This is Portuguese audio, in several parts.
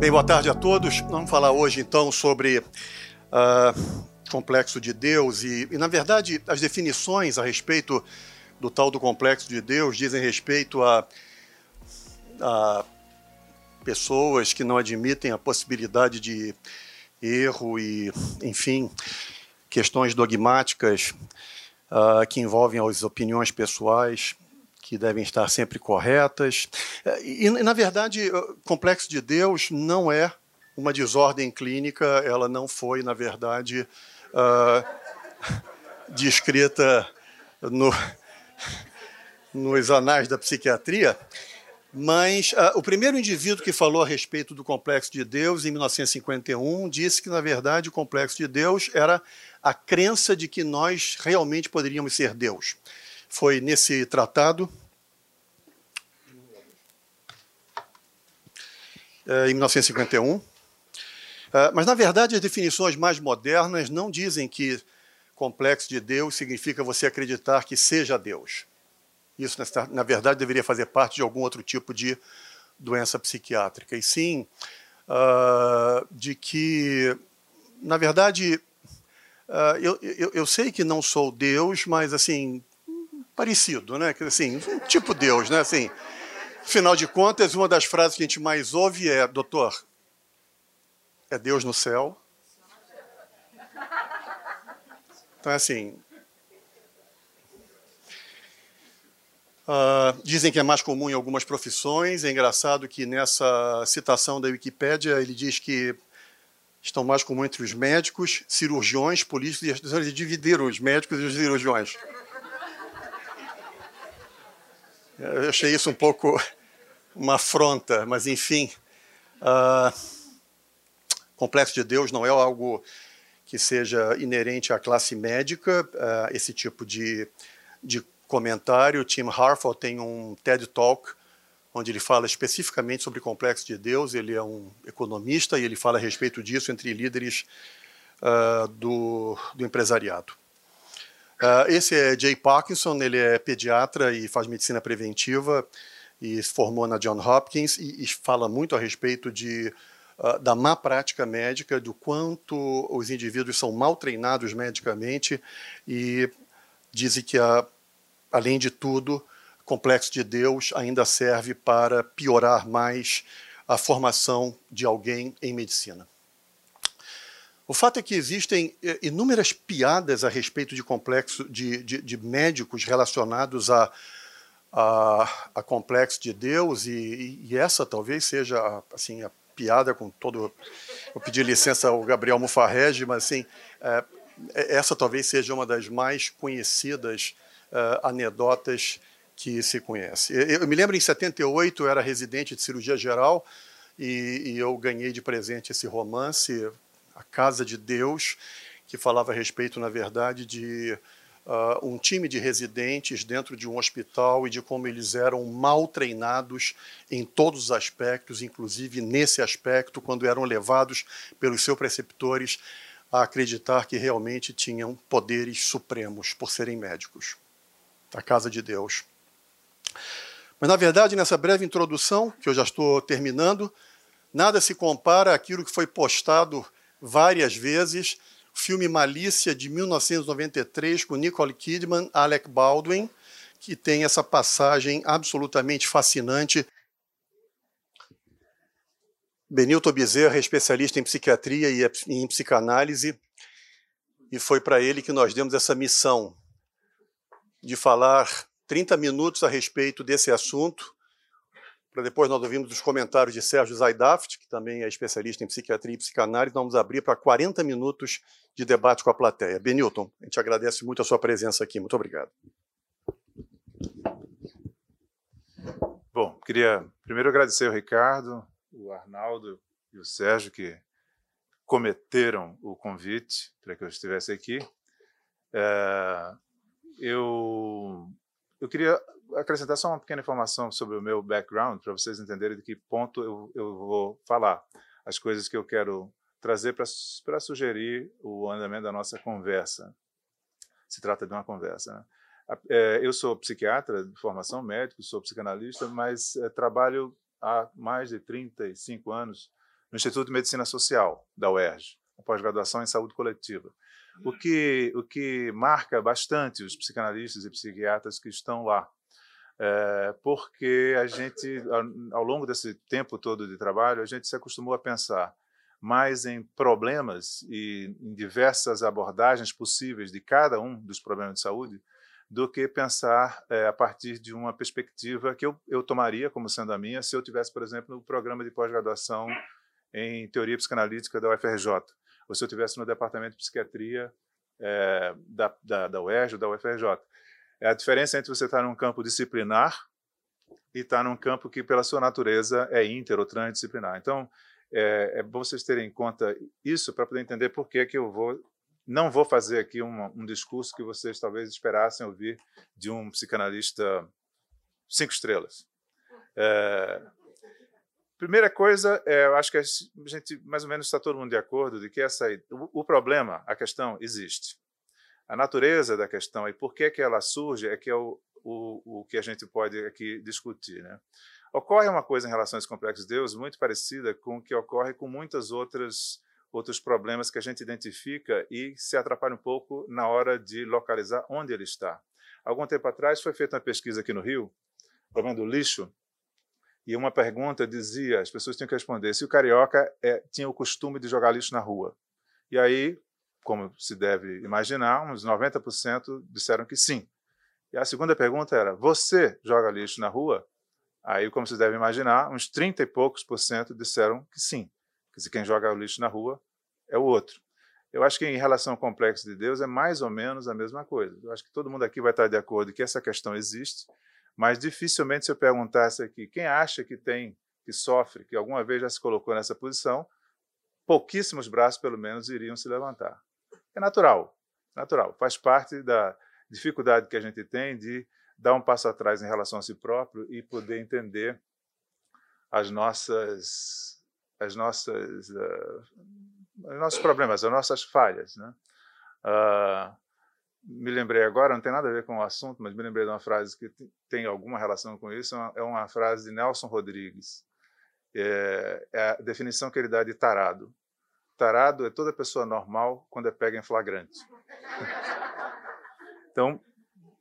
Bem, boa tarde a todos. Vamos falar hoje então sobre uh, complexo de Deus e, e, na verdade, as definições a respeito do tal do complexo de Deus dizem respeito a, a pessoas que não admitem a possibilidade de erro e, enfim, questões dogmáticas uh, que envolvem as opiniões pessoais que devem estar sempre corretas. E, e, na verdade, o complexo de Deus não é uma desordem clínica, ela não foi, na verdade, uh, descrita no, nos anais da psiquiatria. Mas uh, o primeiro indivíduo que falou a respeito do complexo de Deus, em 1951, disse que, na verdade, o complexo de Deus era a crença de que nós realmente poderíamos ser Deus. Foi nesse tratado em 1951. Eh, mas, na verdade, as definições mais modernas não dizem que complexo de Deus significa você acreditar que seja Deus. Isso, na verdade, deveria fazer parte de algum outro tipo de doença psiquiátrica. E sim, uh, de que, na verdade, uh, eu, eu, eu, sei que não sou Deus, mas, assim, parecido, né? Assim, tipo Deus, né? Assim, Afinal de contas, uma das frases que a gente mais ouve é: Doutor, é Deus no céu? Então, é assim. Uh, dizem que é mais comum em algumas profissões. É engraçado que nessa citação da Wikipédia ele diz que estão mais comuns entre os médicos, cirurgiões, políticos, e eles dividiram os médicos e os cirurgiões. Eu achei isso um pouco uma afronta, mas enfim. Uh, complexo de Deus não é algo que seja inerente à classe médica, uh, esse tipo de, de comentário. Tim Harford tem um TED Talk onde ele fala especificamente sobre complexo de Deus. Ele é um economista e ele fala a respeito disso entre líderes uh, do, do empresariado. Uh, esse é Jay Parkinson, ele é pediatra e faz medicina preventiva e se formou na John Hopkins e, e fala muito a respeito de, uh, da má prática médica, do quanto os indivíduos são mal treinados medicamente e dizem que, a, além de tudo, o complexo de Deus ainda serve para piorar mais a formação de alguém em medicina. O fato é que existem eh, inúmeras piadas a respeito de complexo de, de, de médicos relacionados a, a, a, complexo de Deus e, e, essa talvez seja assim a piada com todo. Vou pedir licença ao Gabriel Mufarrege, mas assim é, essa talvez seja uma das mais conhecidas anedotas que se conhece. Eu, eu, me lembro em 78 eu era residente de cirurgia geral e, e eu ganhei de presente esse romance a Casa de Deus, que falava a respeito, na verdade, de uh, um time de residentes dentro de um hospital e de como eles eram mal treinados em todos os aspectos, inclusive nesse aspecto, quando eram levados pelos seus preceptores a acreditar que realmente tinham poderes supremos por serem médicos. A Casa de Deus. Mas, na verdade, nessa breve introdução, que eu já estou terminando, nada se compara àquilo que foi postado várias vezes. O filme Malícia, de 1993, com Nicole Kidman, Alec Baldwin, que tem essa passagem absolutamente fascinante. Benilton Bezerra é especialista em psiquiatria e em psicanálise, e foi para ele que nós demos essa missão de falar 30 minutos a respeito desse assunto para depois nós ouvimos os comentários de Sérgio Zaidaft, que também é especialista em psiquiatria e psicanálise, vamos abrir para 40 minutos de debate com a plateia. Benilton, a gente agradece muito a sua presença aqui. Muito obrigado. Bom, queria primeiro agradecer ao Ricardo, o Arnaldo e o Sérgio que cometeram o convite para que eu estivesse aqui. É, eu, eu queria acrescentar só uma pequena informação sobre o meu background, para vocês entenderem de que ponto eu, eu vou falar as coisas que eu quero trazer para sugerir o andamento da nossa conversa. Se trata de uma conversa. Né? É, eu sou psiquiatra de formação médico, sou psicanalista, mas é, trabalho há mais de 35 anos no Instituto de Medicina Social da UERJ, pós-graduação em saúde coletiva. O que, o que marca bastante os psicanalistas e psiquiatras que estão lá, é, porque a gente, ao, longo desse tempo todo de trabalho, a gente se acostumou a pensar mais em problemas e em diversas abordagens possíveis de cada um dos problemas de saúde, do que pensar é, a partir de uma perspectiva que eu, eu tomaria como sendo a minha se eu tivesse, por exemplo, no programa de pós-graduação em teoria psicanalítica da UFRJ, ou se eu tivesse no departamento de psiquiatria é, da, da, da UERJ ou da UFRJ. É a diferença entre você estar num campo disciplinar e estar num campo que, pela sua natureza, é inter ou transdisciplinar. Então, é, é bom vocês terem em conta isso para poder entender por que, que eu vou não vou fazer aqui um, um, discurso que vocês talvez esperassem ouvir de um psicanalista cinco estrelas. É, primeira coisa, é, eu acho que a gente mais ou menos está todo mundo de acordo de que essa, o, o problema, a questão existe. A natureza da questão e por que, que ela surge é que é o, o, o que a gente pode aqui discutir. Né? Ocorre uma coisa em relação a esse complexo de Deus muito parecida com o que ocorre com muitas outras outros problemas que a gente identifica e se atrapalha um pouco na hora de localizar onde ele está. Algum tempo atrás foi feita uma pesquisa aqui no Rio, problema do lixo, e uma pergunta dizia, as pessoas tinham que responder se o carioca é, tinha o costume de jogar lixo na rua. E aí, como se deve imaginar, uns 90% disseram que sim. E a segunda pergunta era: você joga lixo na rua? Aí, como se deve imaginar, uns 30 e poucos por cento disseram que sim. Dizer, quem joga lixo na rua é o outro. Eu acho que em relação ao complexo de Deus é mais ou menos a mesma coisa. Eu acho que todo mundo aqui vai estar de acordo que essa questão existe, mas dificilmente se eu perguntasse aqui quem acha que tem, que sofre, que alguma vez já se colocou nessa posição, pouquíssimos braços pelo menos iriam se levantar. É natural, natural, faz parte da dificuldade que a gente tem de dar um passo atrás em relação a si próprio e poder entender as nossas as nossas, uh, os nossos problemas, as nossas falhas. Né? Uh, me lembrei agora, não tem nada a ver com o assunto, mas me lembrei de uma frase que tem alguma relação com isso, é uma, é frase de Nelson Rodrigues. É, é, a definição que ele dá de tarado. Tarado é toda pessoa normal quando é pega em flagrante. então,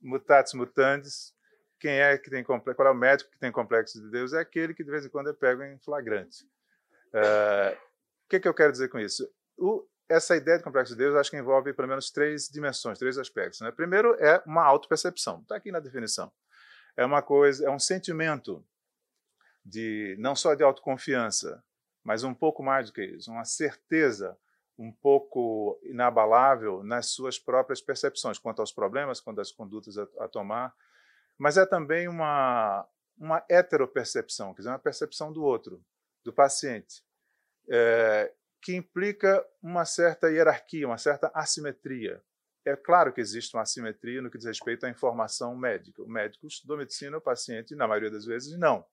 mutatis mutandis, quem é que tem complexo, qual é o médico que tem complexo de Deus? É aquele que de vez em quando é pego em flagrante. Uh, o que, que, eu quero dizer com isso? O, essa ideia de complexo de Deus acho que envolve pelo menos três dimensões, três aspectos. Né? Primeiro é uma autopercepção, está aqui na definição. É uma coisa, é um sentimento de não só de autoconfiança, mas um pouco mais do que isso, uma certeza um pouco inabalável nas suas próprias percepções quanto aos problemas, quanto às condutas a, a tomar, mas é também uma uma heteropercepção, quer dizer, uma percepção do outro do paciente, é, que implica uma certa hierarquia, uma certa assimetria. É claro que existe uma assimetria no que diz respeito à informação médica. O médico estudou medicina, o paciente, na maioria das vezes, não.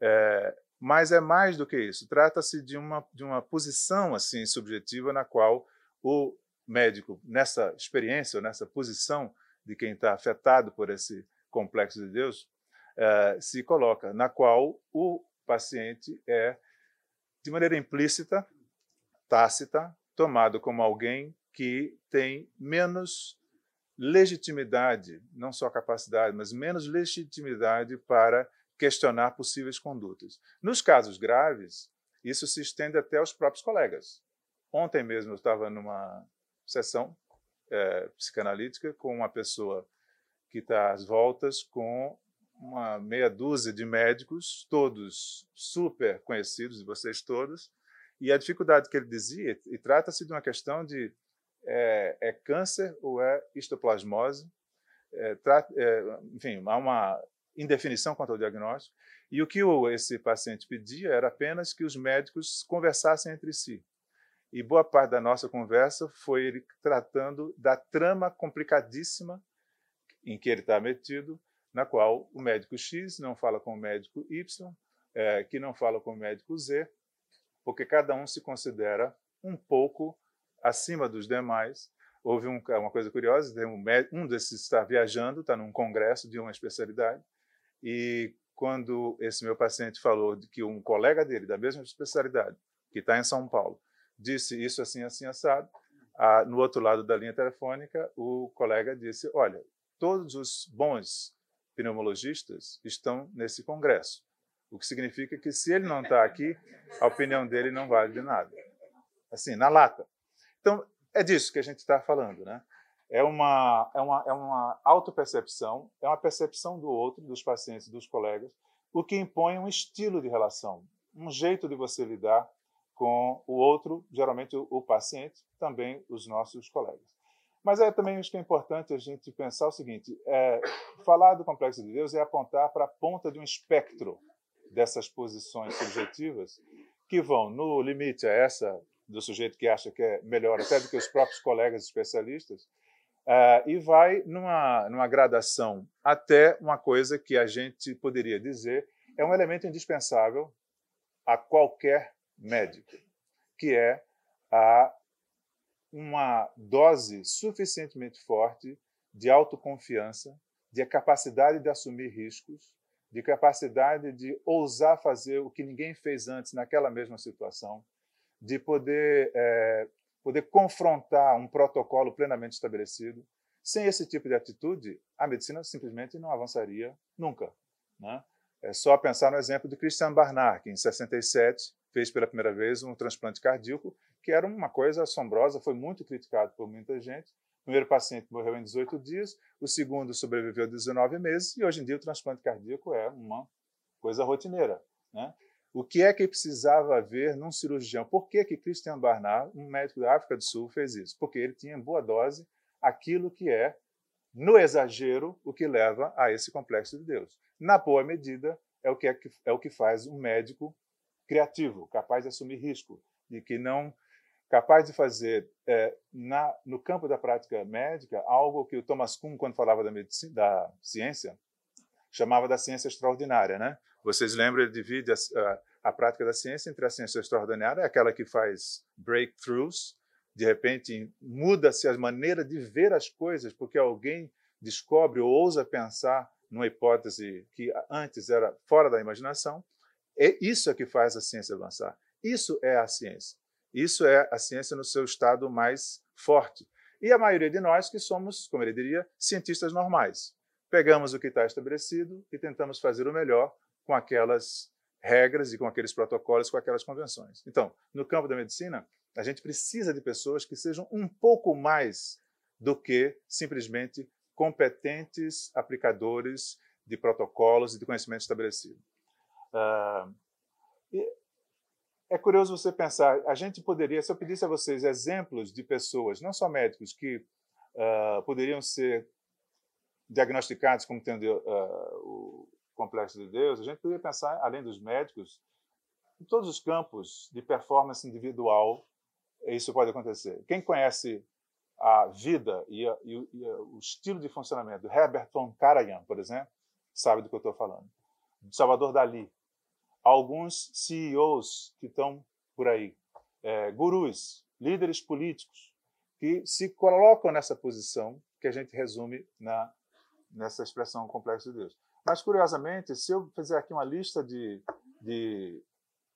É, mas é mais do que isso. Trata-se de uma, de uma posição assim subjetiva na qual o médico, nessa experiência, nessa posição de quem está afetado por esse complexo de Deus, é, se coloca, na qual o paciente é, de maneira implícita, tácita, tomado como alguém que tem menos legitimidade, não só capacidade, mas menos legitimidade para questionar possíveis condutas. Nos casos graves, isso se estende até aos próprios colegas. Ontem mesmo eu estava numa sessão é, psicanalítica com uma pessoa que está às voltas com uma meia dúzia de médicos, todos super conhecidos de vocês todos, e a dificuldade que ele dizia, e trata-se de uma questão de é, é, câncer ou é histoplasmose, é, é, enfim, há uma indefinição quanto ao diagnóstico, e o que o, esse paciente pedia era apenas que os médicos conversassem entre si. E boa parte da nossa conversa foi ele tratando da trama complicadíssima em que ele está metido, na qual o médico X não fala com o médico Y, é, que não fala com o médico Z, porque cada um se considera um pouco acima dos demais. Houve um, uma coisa curiosa: um, um desses está viajando, está num congresso de uma especialidade, e quando esse meu paciente falou de que um colega dele, da mesma especialidade, que está em São Paulo, disse isso assim, assim, assado. Ah, no outro lado da linha telefônica, o colega disse: Olha, todos os bons pneumologistas estão nesse congresso. O que significa que, se ele não está aqui, a opinião dele não vale de nada. Assim, na lata. Então, é disso que a gente está falando. Né? É uma, é uma, é uma autopercepção, é uma percepção do outro, dos pacientes, dos colegas, o que impõe um estilo de relação, um jeito de você lidar com o outro, geralmente o, o paciente, também os nossos colegas. Mas é também acho que é importante a gente pensar o seguinte: é, falar do complexo de Deus é apontar para a ponta de um espectro dessas posições subjetivas que vão no limite a essa do sujeito que acha que é melhor até do que os próprios colegas especialistas uh, e vai numa, numa gradação até uma coisa que a gente poderia dizer é um elemento indispensável a qualquer médico, que é a uma dose suficientemente forte de autoconfiança, de capacidade de assumir riscos, de capacidade de ousar fazer o que ninguém fez antes naquela mesma situação, de poder, é, poder confrontar um protocolo plenamente estabelecido. Sem esse tipo de atitude, a medicina simplesmente não avançaria nunca. Né? É só pensar no exemplo de Christian Barnard, que em 67 fez pela primeira vez um transplante cardíaco, que era uma coisa assombrosa, foi muito criticado por muita gente. O primeiro paciente morreu em 18 dias, o segundo sobreviveu 19 meses, e hoje em dia o transplante cardíaco é uma coisa rotineira. Né? O que é que precisava haver num cirurgião? Por que, que Christian Barnard, um médico da África do Sul, fez isso? Porque ele tinha em boa dose aquilo que é, no exagero, o que leva a esse complexo de Deus. Na boa medida, é o que, é, é o que faz um médico criativo, capaz de assumir risco, e que não capaz de fazer é, na, no campo da prática médica algo que o Thomas Kuhn, quando falava da, medicina, da ciência, chamava da ciência extraordinária. Né? Vocês lembram, ele divide a, a, a prática da ciência entre a ciência extraordinária, aquela que faz breakthroughs, de repente muda-se a maneira de ver as coisas, porque alguém descobre ou ousa pensar numa hipótese que antes era fora da imaginação. É isso é que faz a ciência avançar. Isso é a ciência. Isso é a ciência no seu estado mais forte. E a maioria de nós que somos, como ele diria, cientistas normais. Pegamos o que está estabelecido e tentamos fazer o melhor com aquelas regras e com aqueles protocolos, com aquelas convenções. Então, no campo da medicina, a gente precisa de pessoas que sejam um pouco mais do que simplesmente competentes aplicadores de protocolos e de conhecimento estabelecido. Uh, é curioso você pensar, a gente poderia, se eu pedisse a vocês exemplos de pessoas, não só médicos, que uh, poderiam ser diagnosticados como tendo uh, o complexo de Deus, a gente poderia pensar, além dos médicos, em todos os campos de performance individual, isso pode acontecer. Quem conhece a vida e, a, e, e a, o estilo de funcionamento Herbert von Karajan, por exemplo, sabe do que eu estou falando. Salvador Dali, alguns CEOs que estão por aí, é, gurus, líderes políticos, que se colocam nessa posição que a gente resume na, nessa expressão complexo de Deus. Mas, curiosamente, se eu fizer aqui uma lista de, de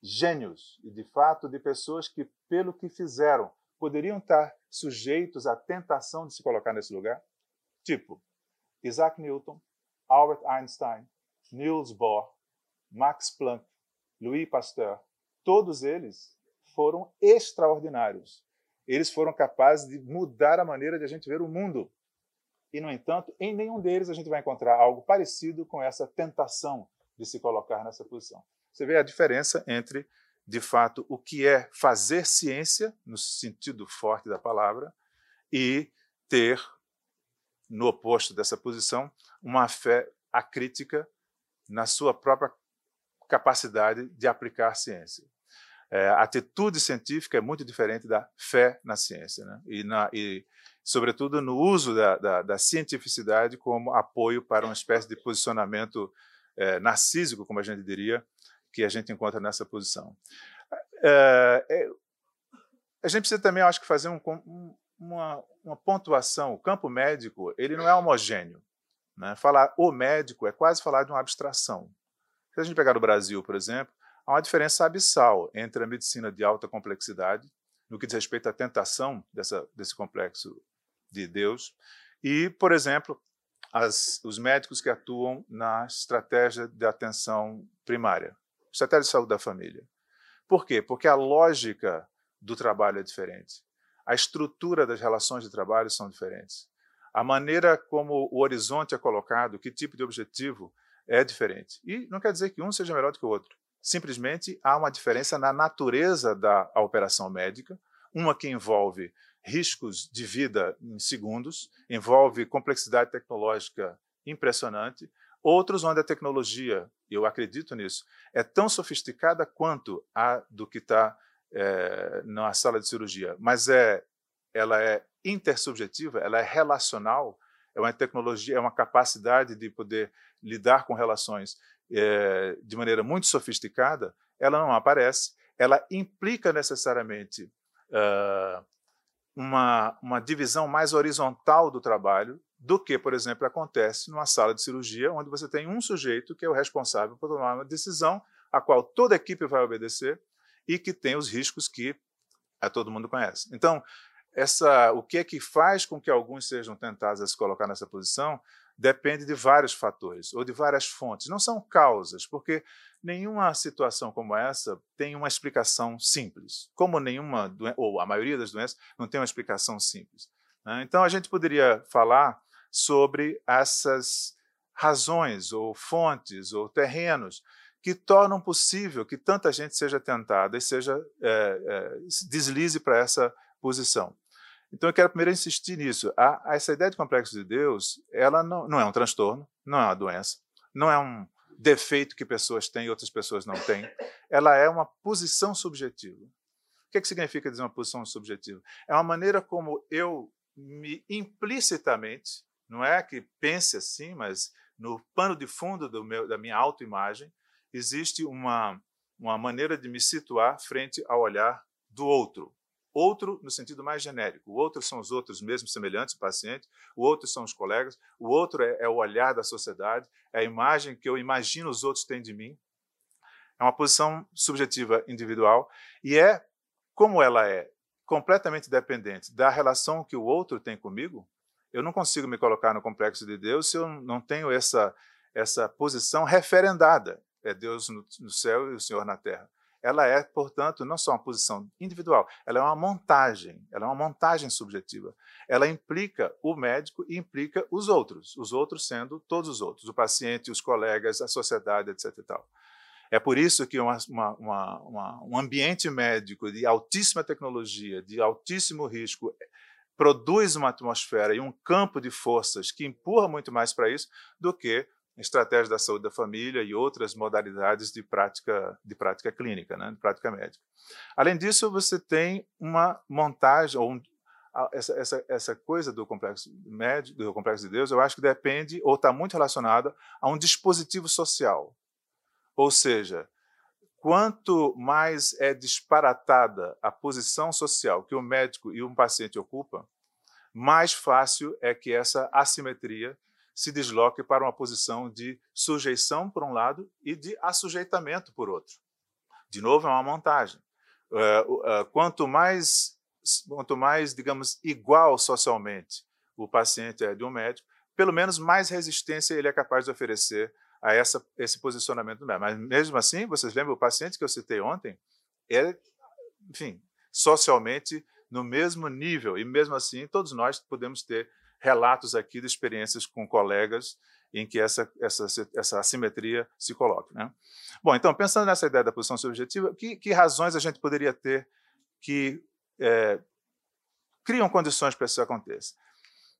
gênios e, de fato, de pessoas que, pelo que fizeram, poderiam estar sujeitos à tentação de se colocar nesse lugar, tipo Isaac Newton, Albert Einstein, Niels Bohr, Max Planck, Louis Pasteur, todos eles foram extraordinários. Eles foram capazes de mudar a maneira de a gente ver o mundo. E, no entanto, em nenhum deles a gente vai encontrar algo parecido com essa tentação de se colocar nessa posição. Você vê a diferença entre, de fato, o que é fazer ciência, no sentido forte da palavra, e ter, no oposto dessa posição, uma fé acrítica na sua própria capacidade de aplicar ciência. É, a atitude científica é muito diferente da fé na ciência, né? e, na, e, sobretudo, no uso da, da, da, cientificidade como apoio para uma espécie de posicionamento é, narcísico, como a gente diria, que a gente encontra nessa posição. É, é a gente precisa também, acho que, fazer um, um, uma, uma, pontuação. O campo médico ele não é homogêneo. Né? Falar o médico é quase falar de uma abstração. Se a gente pegar o Brasil, por exemplo, há uma diferença abissal entre a medicina de alta complexidade, no que diz respeito à tentação dessa, desse complexo de Deus, e, por exemplo, as, os médicos que atuam na estratégia de atenção primária, estratégia de saúde da família. Por quê? Porque a lógica do trabalho é diferente. A estrutura das relações de trabalho são diferentes. A maneira como o horizonte é colocado, que tipo de objetivo é diferente. E não quer dizer que um seja melhor do que o outro. Simplesmente há uma diferença na natureza da operação médica, uma que envolve riscos de vida em segundos, envolve complexidade tecnológica impressionante, outros onde a tecnologia, eu acredito nisso, é tão sofisticada quanto a do que está é, na sala de cirurgia, mas é, ela é intersubjetiva, ela é relacional, é uma tecnologia, é uma capacidade de poder lidar com relações é, de maneira muito sofisticada, ela não aparece, ela implica necessariamente uh, uma, uma divisão mais horizontal do trabalho do que, por exemplo, acontece numa sala de cirurgia, onde você tem um sujeito que é o responsável por tomar uma decisão a qual toda a equipe vai obedecer e que tem os riscos que a todo mundo conhece. Então, essa, o que é que faz com que alguns sejam tentados a se colocar nessa posição depende de vários fatores ou de várias fontes. Não são causas, porque nenhuma situação como essa tem uma explicação simples. Como nenhuma, ou a maioria das doenças, não tem uma explicação simples. Né? Então, a gente poderia falar sobre essas razões, ou fontes, ou terrenos que tornam possível que tanta gente seja tentada e seja é, é, deslize para essa posição. Então, eu quero primeiro insistir nisso. A, essa ideia de complexo de Deus, ela não, não é um transtorno, não é uma doença, não é um defeito que pessoas têm e outras pessoas não têm. Ela é uma posição subjetiva. O que, é que significa dizer uma posição subjetiva? É uma maneira como eu me implicitamente, não é que pense assim, mas no pano de fundo do meu, da minha autoimagem, existe uma, uma maneira de me situar frente ao olhar do outro. Outro no sentido mais genérico. O outro são os outros mesmo semelhantes ao paciente, o outro são os colegas, o outro é, é o olhar da sociedade, é a imagem que eu imagino os outros têm de mim. É uma posição subjetiva individual e é, como ela é completamente dependente da relação que o outro tem comigo, eu não consigo me colocar no complexo de Deus se eu não tenho essa, essa posição referendada. É Deus no, no céu e o Senhor na terra ela é, portanto, não só uma posição individual, ela é uma montagem, ela é uma montagem subjetiva. Ela implica o médico e implica os outros, os outros sendo todos os outros, o paciente, os colegas, a sociedade, etc. E tal. É por isso que uma, uma, uma, um ambiente médico de altíssima tecnologia, de altíssimo risco, produz uma atmosfera e um campo de forças que empurra muito mais para isso do que estratégia da saúde da família e outras modalidades de prática, de prática clínica, né, de prática médica. Além disso, você tem uma montagem, ou um, essa, essa, essa coisa do complexo, médico, do complexo de Deus, eu acho que depende, ou está muito relacionada a um dispositivo social. Ou seja, quanto mais é disparatada a posição social que o médico e um paciente ocupam, mais fácil é que essa assimetria se desloque para uma posição de sujeição, por um lado, e de assujeitamento, por outro. De novo, é uma montagem. Uh, uh, quanto mais, quanto mais, digamos, igual socialmente o paciente é de um médico, pelo menos mais resistência ele é capaz de oferecer a essa, esse posicionamento do médico. Mas mesmo assim, vocês lembram, o paciente que eu citei ontem, é, enfim, socialmente no mesmo nível, e mesmo assim todos nós podemos ter relatos aqui de experiências com colegas em que essa, essa, essa assimetria se coloca. Né? Bom, então, pensando nessa ideia da posição subjetiva, que, que razões a gente poderia ter que é, criam condições para isso aconteça?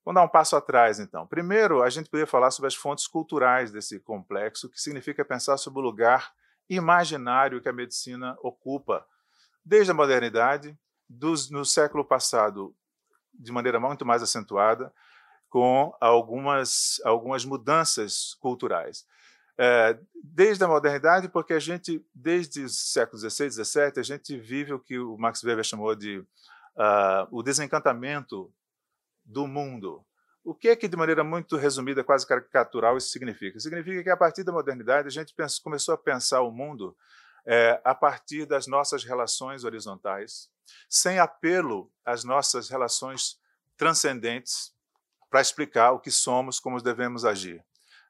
Vamos dar um passo atrás, então. Primeiro, a gente poderia falar sobre as fontes culturais desse complexo, que significa pensar sobre o lugar imaginário que a medicina ocupa desde a modernidade, dos, no século passado, de maneira muito mais acentuada, com algumas, algumas mudanças culturais. É, desde a modernidade, porque a gente, desde o século XVI, XVII, a gente vive o que o Max Weber chamou de uh, o desencantamento do mundo. O que é que, de maneira muito resumida, quase caricatural, isso significa? Significa que, a partir da modernidade, a gente começou a pensar o mundo é, a partir das nossas relações horizontais, sem apelo às nossas relações transcendentes para explicar o que somos, como devemos agir.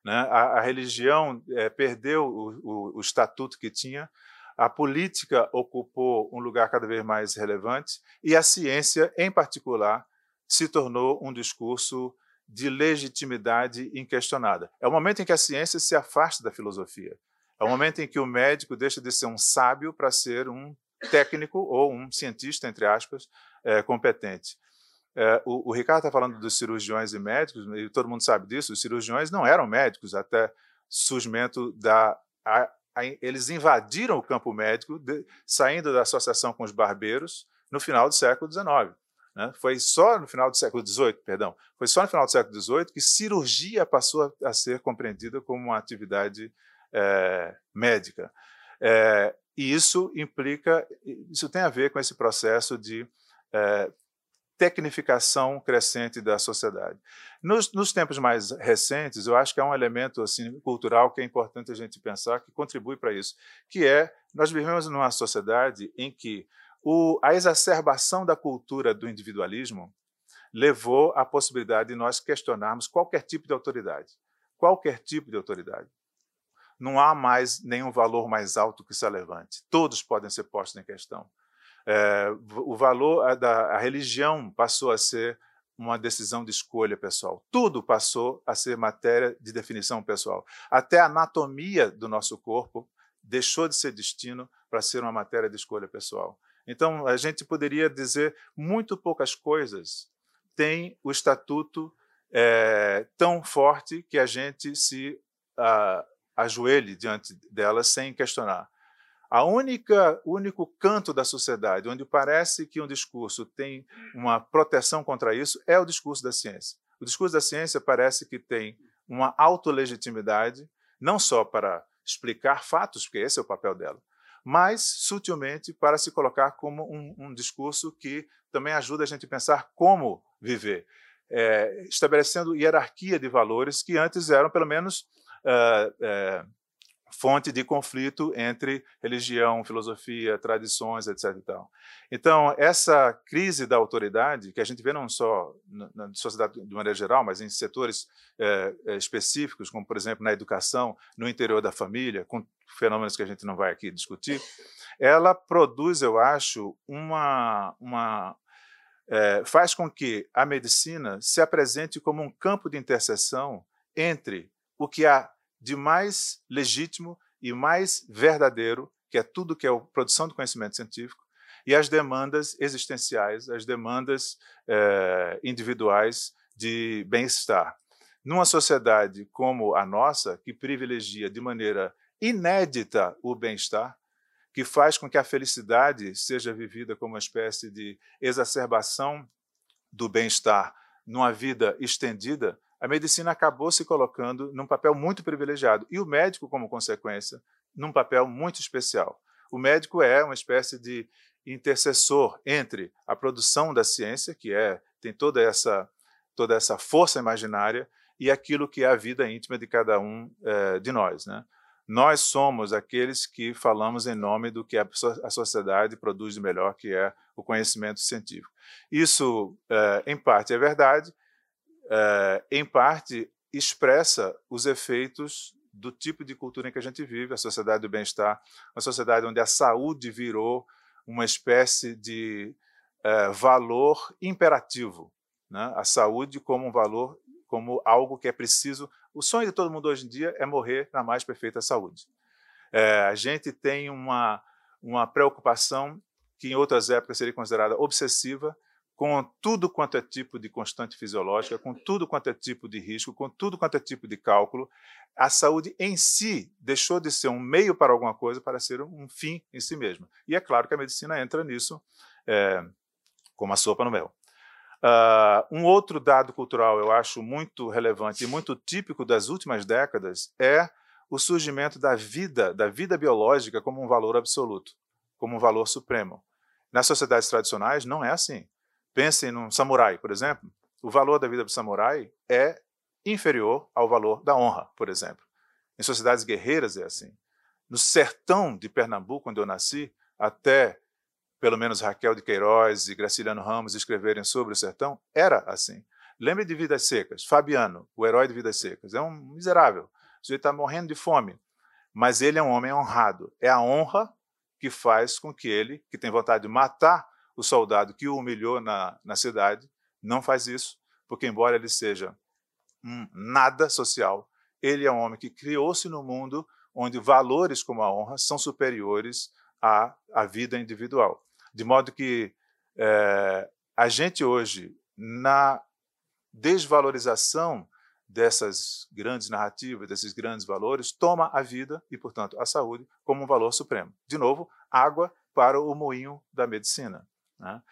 Né? A, a, religião é, perdeu o, o, o estatuto que tinha, a política ocupou um lugar cada vez mais relevante e a ciência, em particular, se tornou um discurso de legitimidade inquestionada. É o momento em que a ciência se afasta da filosofia. É o momento em que o médico deixa de ser um sábio para ser um técnico ou um cientista, entre aspas, é, competente. É, o, o, Ricardo está falando dos cirurgiões e médicos, e todo mundo sabe disso, os cirurgiões não eram médicos até surgimento da... A, a, eles invadiram o campo médico, de, saindo da associação com os barbeiros, no final do século XIX. Né? Foi só no final do século XVIII, perdão, foi só no final do século XVIII que cirurgia passou a, a ser compreendida como uma atividade é, médica. É, e isso implica, isso tem a ver com esse processo de é, tecnificação crescente da sociedade. Nos, nos, tempos mais recentes, eu acho que há um elemento assim, cultural que é importante a gente pensar, que contribui para isso, que é, nós vivemos numa sociedade em que o, a exacerbação da cultura do individualismo levou à possibilidade de nós questionarmos qualquer tipo de autoridade. Qualquer tipo de autoridade. Não há mais nenhum valor mais alto que se levante. Todos podem ser postos em questão. É, o valor da a religião passou a ser uma decisão de escolha pessoal. Tudo passou a ser matéria de definição pessoal. Até a anatomia do nosso corpo deixou de ser destino para ser uma matéria de escolha pessoal. Então, a gente poderia dizer muito poucas coisas têm o estatuto é, tão forte que a gente se a, ajoelhe diante delas sem questionar. A única único canto da sociedade onde parece que um discurso tem uma proteção contra isso é o discurso da ciência. O discurso da ciência parece que tem uma autolegitimidade, não só para explicar fatos, porque esse é o papel dela, mas sutilmente para se colocar como um, um discurso que também ajuda a gente a pensar como viver, é, estabelecendo hierarquia de valores que antes eram, pelo menos, uh, uh, fonte de conflito entre religião, filosofia, tradições, etc. Então, essa crise da autoridade, que a gente vê não só na sociedade de maneira geral, mas em setores é, específicos, como, por exemplo, na educação, no interior da família, com fenômenos que a gente não vai aqui discutir, ela produz, eu acho, uma, uma é, faz com que a medicina se apresente como um campo de interseção entre o que há de mais legítimo e mais verdadeiro, que é tudo que é a produção do conhecimento científico, e as demandas existenciais, as demandas eh, individuais de bem-estar. Numa sociedade como a nossa, que privilegia de maneira inédita o bem-estar, que faz com que a felicidade seja vivida como uma espécie de exacerbação do bem-estar numa vida estendida, a medicina acabou se colocando num papel muito privilegiado e o médico, como consequência, num papel muito especial. O médico é uma espécie de intercessor entre a produção da ciência, que é tem toda essa toda essa força imaginária, e aquilo que é a vida íntima de cada um é, de nós, né? Nós somos aqueles que falamos em nome do que a sociedade produz de melhor, que é o conhecimento científico. Isso, é, em parte, é verdade, é, em parte, expressa os efeitos do tipo de cultura em que a gente vive, a sociedade do bem-estar, uma sociedade onde a saúde virou uma espécie de é, valor imperativo. Né? A saúde como um valor, como algo que é preciso. O sonho de todo mundo hoje em dia é morrer na mais perfeita saúde. É, a gente tem uma, uma preocupação que em outras épocas seria considerada obsessiva, com tudo quanto é tipo de constante fisiológica, com tudo quanto é tipo de risco, com tudo quanto é tipo de cálculo, a saúde em si deixou de ser um meio para alguma coisa para ser um fim em si mesma. E é claro que a medicina entra nisso é, como a sopa no mel. Uh, um outro dado cultural eu acho muito relevante e muito típico das últimas décadas é o surgimento da vida, da vida biológica como um valor absoluto, como um valor supremo. Nas sociedades tradicionais não é assim. Pensem num samurai, por exemplo. O valor da vida do samurai é inferior ao valor da honra, por exemplo. Em sociedades guerreiras é assim. no sertão de Pernambuco, onde eu nasci, até pelo menos Raquel de Queiroz e Graciliano Ramos escreverem sobre o sertão, era assim. Lembre de Vidas Secas, Fabiano, o herói de Vidas Secas, é um miserável. O sujeito está morrendo de fome, mas ele é um homem honrado. É a honra que faz com que ele, que tem vontade de matar o soldado que o humilhou na, na cidade, não faz isso, porque, embora ele seja um nada social, ele é um homem que criou-se no mundo onde valores como a honra são superiores à, à vida individual. De modo que é, a gente hoje, na desvalorização dessas grandes narrativas, desses grandes valores, toma a vida e, portanto, a saúde como um valor supremo. De novo, água para o moinho da medicina. Né?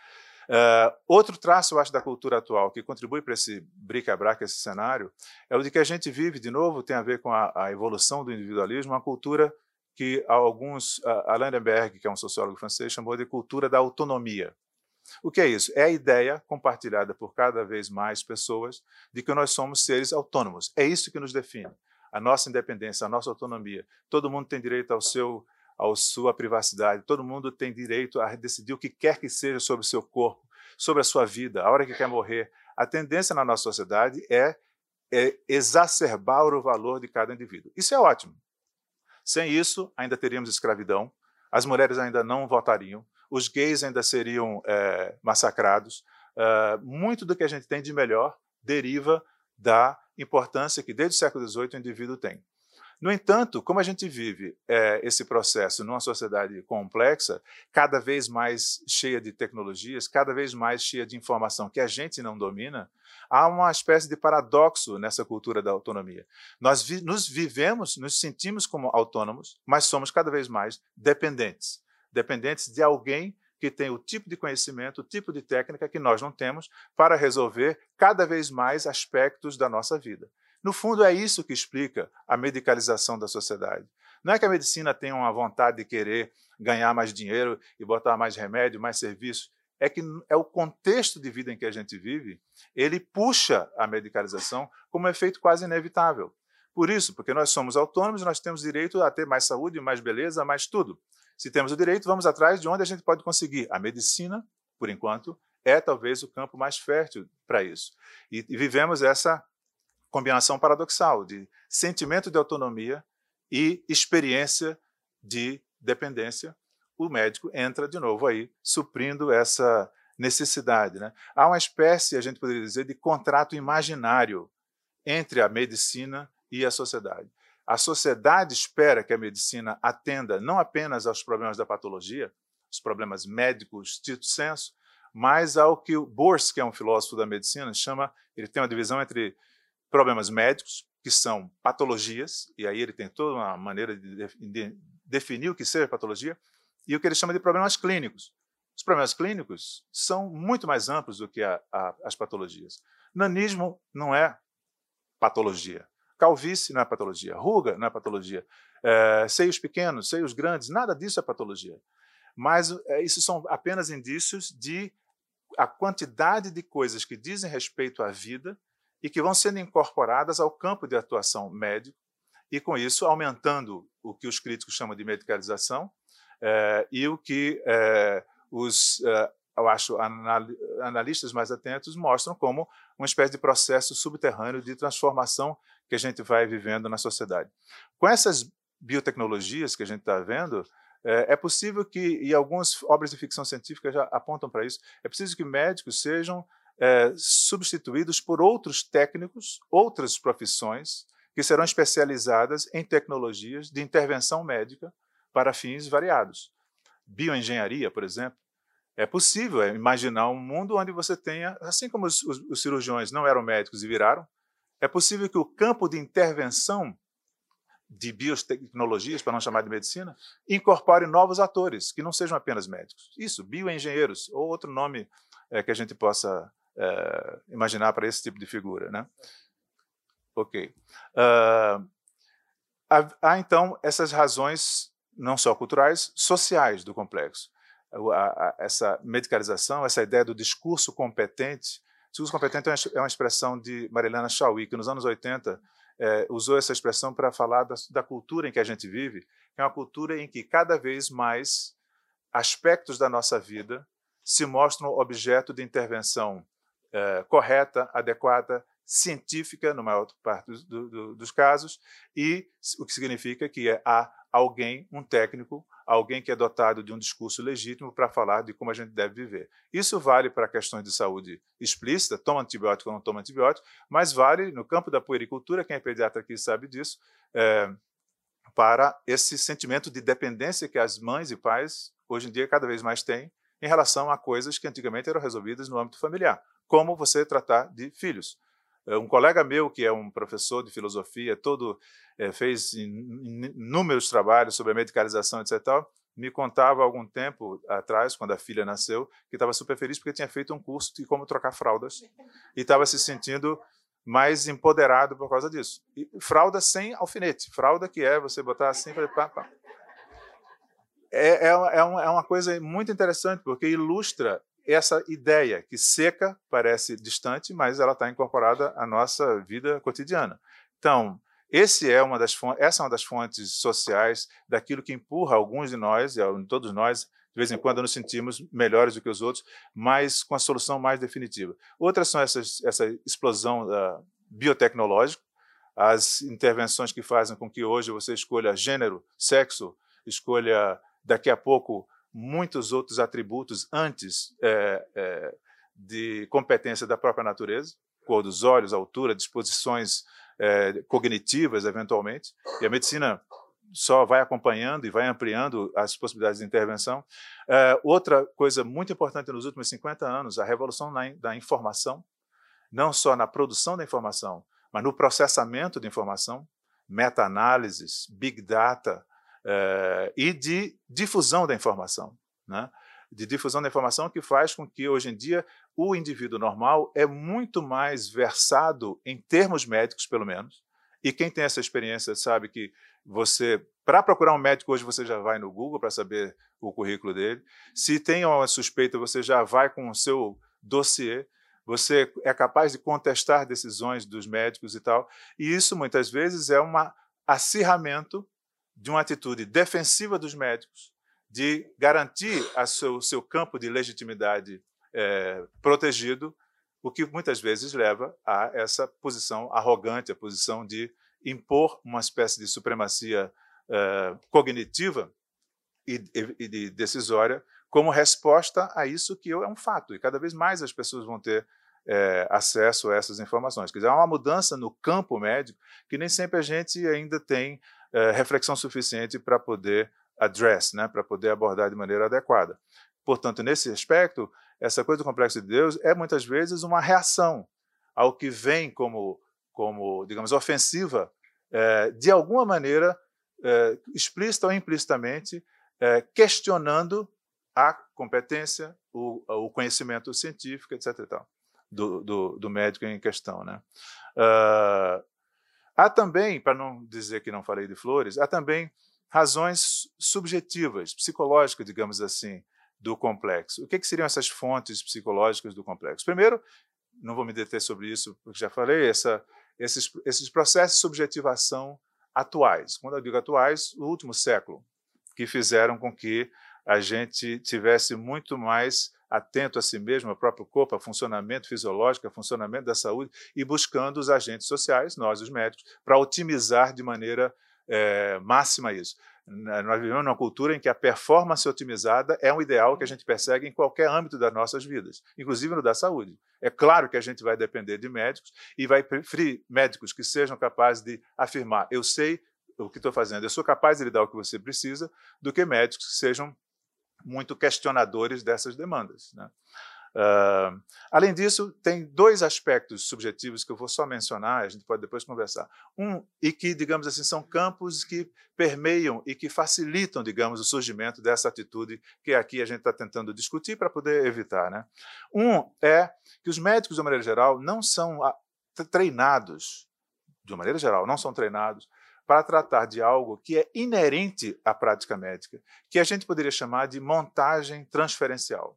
Uh, outro traço, eu acho, da cultura atual que contribui para esse bric-a-brac, esse cenário, é o de que a gente vive, de novo, tem a ver com a, a evolução do individualismo, uma cultura que alguns, uh, Alain Lemberg, que é um sociólogo francês, chamou de cultura da autonomia. O que é isso? É a ideia compartilhada por cada vez mais pessoas de que nós somos seres autônomos. É isso que nos define. A nossa independência, a nossa autonomia. Todo mundo tem direito ao seu à sua privacidade. Todo mundo tem direito a decidir o que quer que seja sobre o seu corpo, sobre a sua vida, a hora que quer morrer. A tendência na nossa sociedade é, é exacerbar o valor de cada indivíduo. Isso é ótimo. Sem isso, ainda teríamos escravidão, as mulheres ainda não votariam, os gays ainda seriam é, massacrados. É, muito do que a gente tem de melhor deriva da importância que, desde o século XVIII, o indivíduo tem. No entanto, como a gente vive é, esse processo numa sociedade complexa, cada vez mais cheia de tecnologias, cada vez mais cheia de informação que a gente não domina, há uma espécie de paradoxo nessa cultura da autonomia. Nós vi nos vivemos, nos sentimos como autônomos, mas somos cada vez mais dependentes dependentes de alguém que tem o tipo de conhecimento, o tipo de técnica que nós não temos para resolver cada vez mais aspectos da nossa vida. No fundo, é isso que explica a medicalização da sociedade. Não é que a medicina tenha uma vontade de querer ganhar mais dinheiro e botar mais remédio, mais serviço. É que é o contexto de vida em que a gente vive, ele puxa a medicalização como um efeito quase inevitável. Por isso, porque nós somos autônomos, nós temos direito a ter mais saúde, mais beleza, mais tudo. Se temos o direito, vamos atrás de onde a gente pode conseguir. A medicina, por enquanto, é talvez o campo mais fértil para isso. E, e vivemos essa combinação paradoxal de sentimento de autonomia e experiência de dependência, o médico entra de novo aí, suprindo essa necessidade. Né? Há uma espécie, a gente poderia dizer, de contrato imaginário entre a medicina e a sociedade. A sociedade espera que a medicina atenda não apenas aos problemas da patologia, os problemas médicos, tito senso, mas ao que o Bors, que é um filósofo da medicina, chama, ele tem uma divisão entre problemas médicos, que são patologias, e aí ele tem toda uma maneira de, de definir o que seja patologia, e o que ele chama de problemas clínicos. Os problemas clínicos são muito mais amplos do que a, a, as patologias. Nanismo não é patologia. Calvície não é patologia. Ruga não é patologia. É, seios pequenos, seios grandes, nada disso é patologia. Mas é, isso são apenas indícios de a quantidade de coisas que dizem respeito à vida e que vão sendo incorporadas ao campo de atuação médico, e com isso aumentando o que os críticos chamam de medicalização é, e o que é, os, é, eu acho, analistas mais atentos mostram como uma espécie de processo subterrâneo de transformação que a gente vai vivendo na sociedade. Com essas biotecnologias que a gente está vendo, é possível que, e algumas obras de ficção científica já apontam para isso, é preciso que médicos sejam é, substituídos por outros técnicos, outras profissões que serão especializadas em tecnologias de intervenção médica para fins variados. Bioengenharia, por exemplo, é possível é, imaginar um mundo onde você tenha, assim como os, os, os cirurgiões não eram médicos e viraram, é possível que o campo de intervenção de biotecnologias, para não chamar de medicina, incorpore novos atores, que não sejam apenas médicos. Isso, bioengenheiros, ou outro nome é, que a gente possa é, imaginar para esse tipo de figura. Né? Ok. Uh, há, há, então, essas razões, não só culturais, sociais do complexo. A, a, essa medicalização, essa ideia do discurso competente. Discurso competente é uma expressão de Marilena Chauí, que nos anos 80 é, usou essa expressão para falar da, da, cultura em que a gente vive, que é uma cultura em que cada vez mais aspectos da nossa vida se mostram objeto de intervenção é, correta, adequada, científica, na maior parte do, dos casos, e o que significa que é, há alguém, um técnico, alguém que é dotado de um discurso legítimo para falar de como a gente deve viver. Isso vale para questões de saúde explícita, toma antibiótico ou não toma antibiótico, mas vale no campo da puericultura, quem é pediatra aqui sabe disso, é, para esse sentimento de dependência que as mães e pais hoje em dia cada vez mais têm em relação a coisas que antigamente eram resolvidas no âmbito familiar, como você tratar de filhos. É, um colega meu, que é um professor de filosofia, todo é, fez inúmeros trabalhos sobre a medicalização, etc., me contava algum tempo atrás, quando a filha nasceu, que estava super feliz porque tinha feito um curso de como trocar fraldas e estava se sentindo mais empoderado por causa disso. E fralda sem alfinete, fralda que é você botar assim para pá, pá. É, é, é, é uma coisa muito interessante porque ilustra essa ideia que seca parece distante, mas ela está incorporada à nossa vida cotidiana. Então, esse é uma das essa é uma das fontes sociais daquilo que empurra alguns de nós, e todos nós, de vez em quando nos sentimos melhores do que os outros, mas com a solução mais definitiva. Outras são essas, essa explosão uh, biotecnológica, as intervenções que fazem com que hoje você escolha gênero, sexo, escolha daqui a pouco muitos outros atributos antes é, é, de competência da própria natureza, cor dos olhos, altura, disposições é, cognitivas, eventualmente, e a medicina só vai acompanhando e vai ampliando as possibilidades de intervenção. É, outra coisa muito importante nos últimos 50 anos, a revolução na, da informação, não só na produção da informação, mas no processamento de informação, meta-análises, big data, é, e de difusão da informação. Né? De difusão da informação que faz com que, hoje em dia, o indivíduo normal é muito mais versado em termos médicos, pelo menos, e quem tem essa experiência sabe que você, para procurar um médico hoje, você já vai no Google para saber o currículo dele. Se tem uma suspeita, você já vai com o seu dossiê. Você é capaz de contestar decisões dos médicos e tal. E isso, muitas vezes, é um acirramento de uma atitude defensiva dos médicos, de garantir o seu, seu campo de legitimidade é, protegido, o que muitas vezes leva a essa posição arrogante, a posição de impor uma espécie de supremacia é, cognitiva e, e, de decisória como resposta a isso que é um fato. E cada vez mais as pessoas vão ter é, acesso a essas informações. Quer dizer, há uma mudança no campo médico que nem sempre a gente ainda tem é, reflexão suficiente para poder address, né, para poder abordar de maneira adequada. Portanto, nesse aspecto, essa coisa do complexo de Deus é muitas vezes uma reação ao que vem como, como digamos, ofensiva, é, de alguma maneira, é, explícita ou implicitamente, é, questionando a competência, o, o, conhecimento científico, etc. do, do, do, médico em questão. Né? Uh, Há também, para não dizer que não falei de flores, há também razões subjetivas, psicológicas, digamos assim, do complexo. O que, que seriam essas fontes psicológicas do complexo? Primeiro, não vou me deter sobre isso, porque já falei, essa, esses, esses processos de subjetivação atuais. Quando eu digo atuais, o último século, que fizeram com que a gente tivesse muito mais atento a si mesmo, ao próprio corpo, ao funcionamento fisiológico, ao funcionamento da saúde e buscando os agentes sociais, nós, os médicos, para otimizar de maneira é, máxima isso. Nós vivemos numa cultura em que a performance otimizada é um ideal que a gente persegue em qualquer âmbito das nossas vidas, inclusive no da saúde. É claro que a gente vai depender de médicos e vai preferir médicos que sejam capazes de afirmar: eu sei o que estou fazendo, eu sou capaz de lhe dar o que você precisa, do que médicos que sejam muito questionadores dessas demandas. Né? Uh, além disso, tem dois aspectos subjetivos que eu vou só mencionar, a gente pode depois conversar. Um, e que, digamos assim, são campos que permeiam e que facilitam, digamos, o surgimento dessa atitude que aqui a gente está tentando discutir para poder evitar. Né? Um é que os médicos, de uma maneira geral, não são treinados, de uma maneira geral, não são treinados para tratar de algo que é inerente à prática médica, que a gente poderia chamar de montagem transferencial.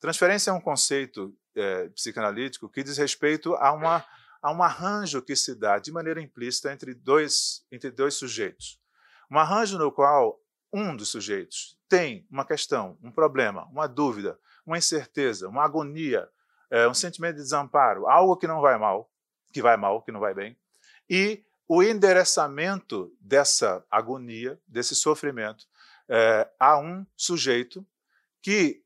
Transferência é um conceito é, psicanalítico que diz respeito a, uma, a um arranjo que se dá de maneira implícita entre dois, entre dois sujeitos. Um arranjo no qual um dos sujeitos tem uma questão, um problema, uma dúvida, uma incerteza, uma agonia, é, um sentimento de desamparo, algo que não vai mal, que vai mal, que não vai bem, e o endereçamento dessa agonia, desse sofrimento, é, a um sujeito que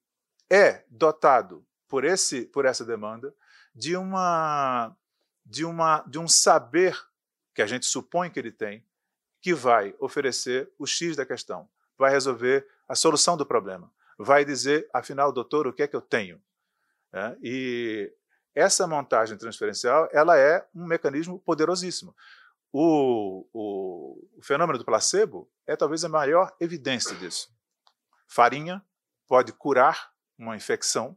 é dotado por esse por essa demanda de uma de uma de um saber que a gente supõe que ele tem que vai oferecer o X da questão, vai resolver a solução do problema, vai dizer, afinal, doutor, o que é que eu tenho? É, e essa montagem transferencial ela é um mecanismo poderosíssimo. O, o, o, fenômeno do placebo é talvez a maior evidência disso. Farinha pode curar uma infecção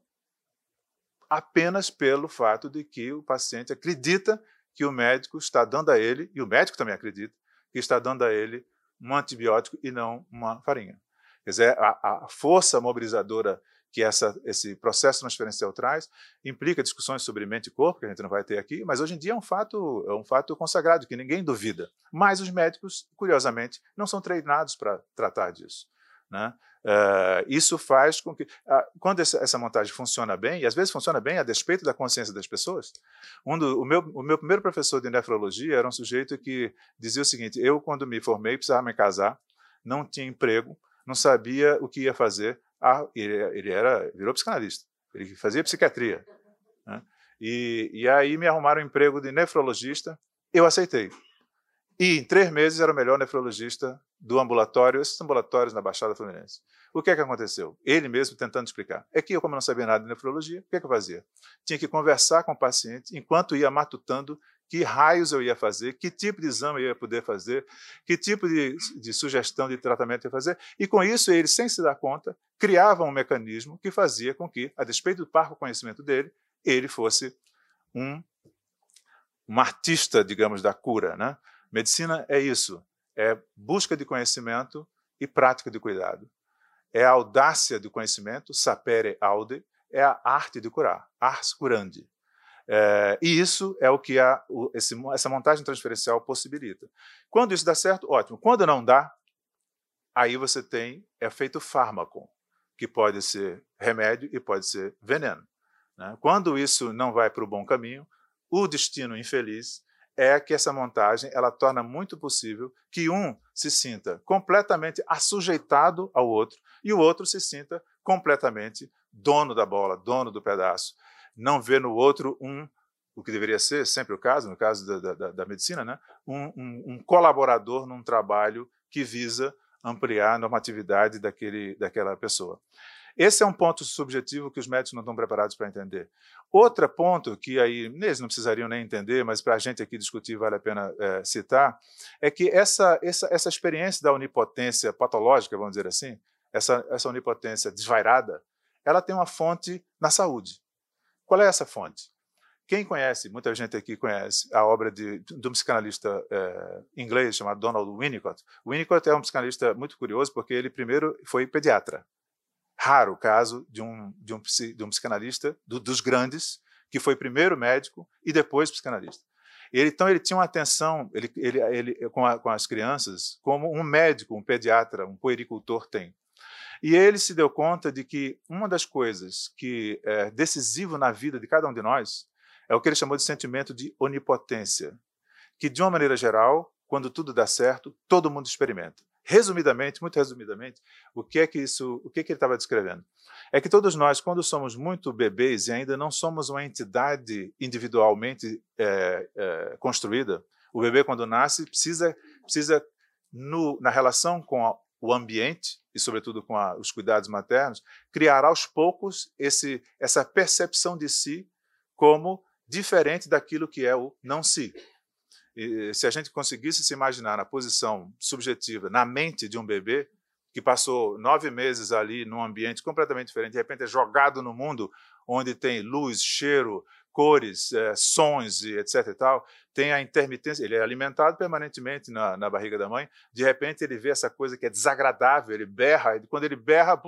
apenas pelo fato de que o paciente acredita que o médico está dando a ele, e o médico também acredita, que está dando a ele um antibiótico e não uma farinha. Quer dizer, a, a força mobilizadora que essa, esse processo transferencial traz implica discussões sobre mente e corpo, que a gente não vai ter aqui, mas hoje em dia é um fato, é um fato consagrado, que ninguém duvida. Mas os médicos, curiosamente, não são treinados para tratar disso. Né? Uh, isso faz com que, uh, quando essa, essa, montagem funciona bem, e às vezes funciona bem a despeito da consciência das pessoas, um do, o, meu, o meu primeiro professor de nefrologia era um sujeito que dizia o seguinte: eu, quando me formei, precisava me casar, não tinha emprego, não sabia o que ia fazer. Ah, ele, ele era, virou psicanalista, ele fazia psiquiatria. Né? E, e aí me arrumaram um emprego de nefrologista, eu aceitei. E em três meses era o melhor nefrologista do ambulatório, esses ambulatórios na Baixada Fluminense. O que é que aconteceu? Ele mesmo tentando explicar. É que eu, como não sabia nada de nefrologia, o que é que eu fazia? Tinha que conversar com o paciente enquanto ia matutando que raios eu ia fazer, que tipo de exame eu ia poder fazer, que tipo de, de sugestão de tratamento eu ia fazer. E com isso, ele, sem se dar conta, criava um mecanismo que fazia com que, a despeito do parco conhecimento dele, ele fosse um, um artista, digamos, da cura. Né? Medicina é isso: é busca de conhecimento e prática de cuidado. É a audácia do conhecimento, sapere aude, é a arte de curar, ars curandi. É, e isso é o que a, o, esse, essa montagem transferencial possibilita. Quando isso dá certo, ótimo. Quando não dá, aí você tem efeito fármaco, que pode ser remédio e pode ser veneno. Né? Quando isso não vai para o bom caminho, o destino infeliz é que essa montagem ela torna muito possível que um se sinta completamente assujeitado ao outro e o outro se sinta completamente dono da bola, dono do pedaço. Não vê no outro um, o que deveria ser sempre o caso, no caso da, da, da medicina, né? Um, um, um, colaborador num trabalho que visa ampliar a normatividade daquele, daquela pessoa. Esse é um ponto subjetivo que os médicos não estão preparados para entender. Outro ponto que aí eles não precisariam nem entender, mas para a gente aqui discutir vale a pena é, citar, é que essa, essa, essa experiência da onipotência patológica, vamos dizer assim, essa, essa onipotência desvairada, ela tem uma fonte na saúde. Qual é essa fonte? Quem conhece, muita gente aqui conhece, a obra de, de um psicanalista é, inglês chamado Donald Winnicott. Winnicott é um psicanalista muito curioso porque ele primeiro foi pediatra raro caso de um, de um, de um psicanalista, do, dos grandes, que foi primeiro médico e depois psicanalista. Ele, então, ele tinha uma atenção ele, ele, ele, com, a, com as crianças como um médico, um pediatra, um puericultor tem. E ele se deu conta de que uma das coisas que é decisivo na vida de cada um de nós é o que ele chamou de sentimento de onipotência, que, de uma maneira geral, quando tudo dá certo, todo mundo experimenta. Resumidamente, muito resumidamente, o que é que isso, o que, é que ele estava descrevendo? É que todos nós, quando somos muito bebês e ainda não somos uma entidade individualmente é, é, construída, o bebê quando nasce precisa, precisa no, na relação com a, o ambiente e, sobretudo, com a, os cuidados maternos, criar aos poucos esse, essa percepção de si como diferente daquilo que é o não si. E, se a gente conseguisse se imaginar na posição subjetiva, na mente de um bebê, que passou nove meses ali num ambiente completamente diferente, de repente é jogado no mundo onde tem luz, cheiro, cores, é, sons e etc e tal, tem a intermitência, ele é alimentado permanentemente na, na, barriga da mãe, de repente ele vê essa coisa que é desagradável, ele berra, e quando ele berra,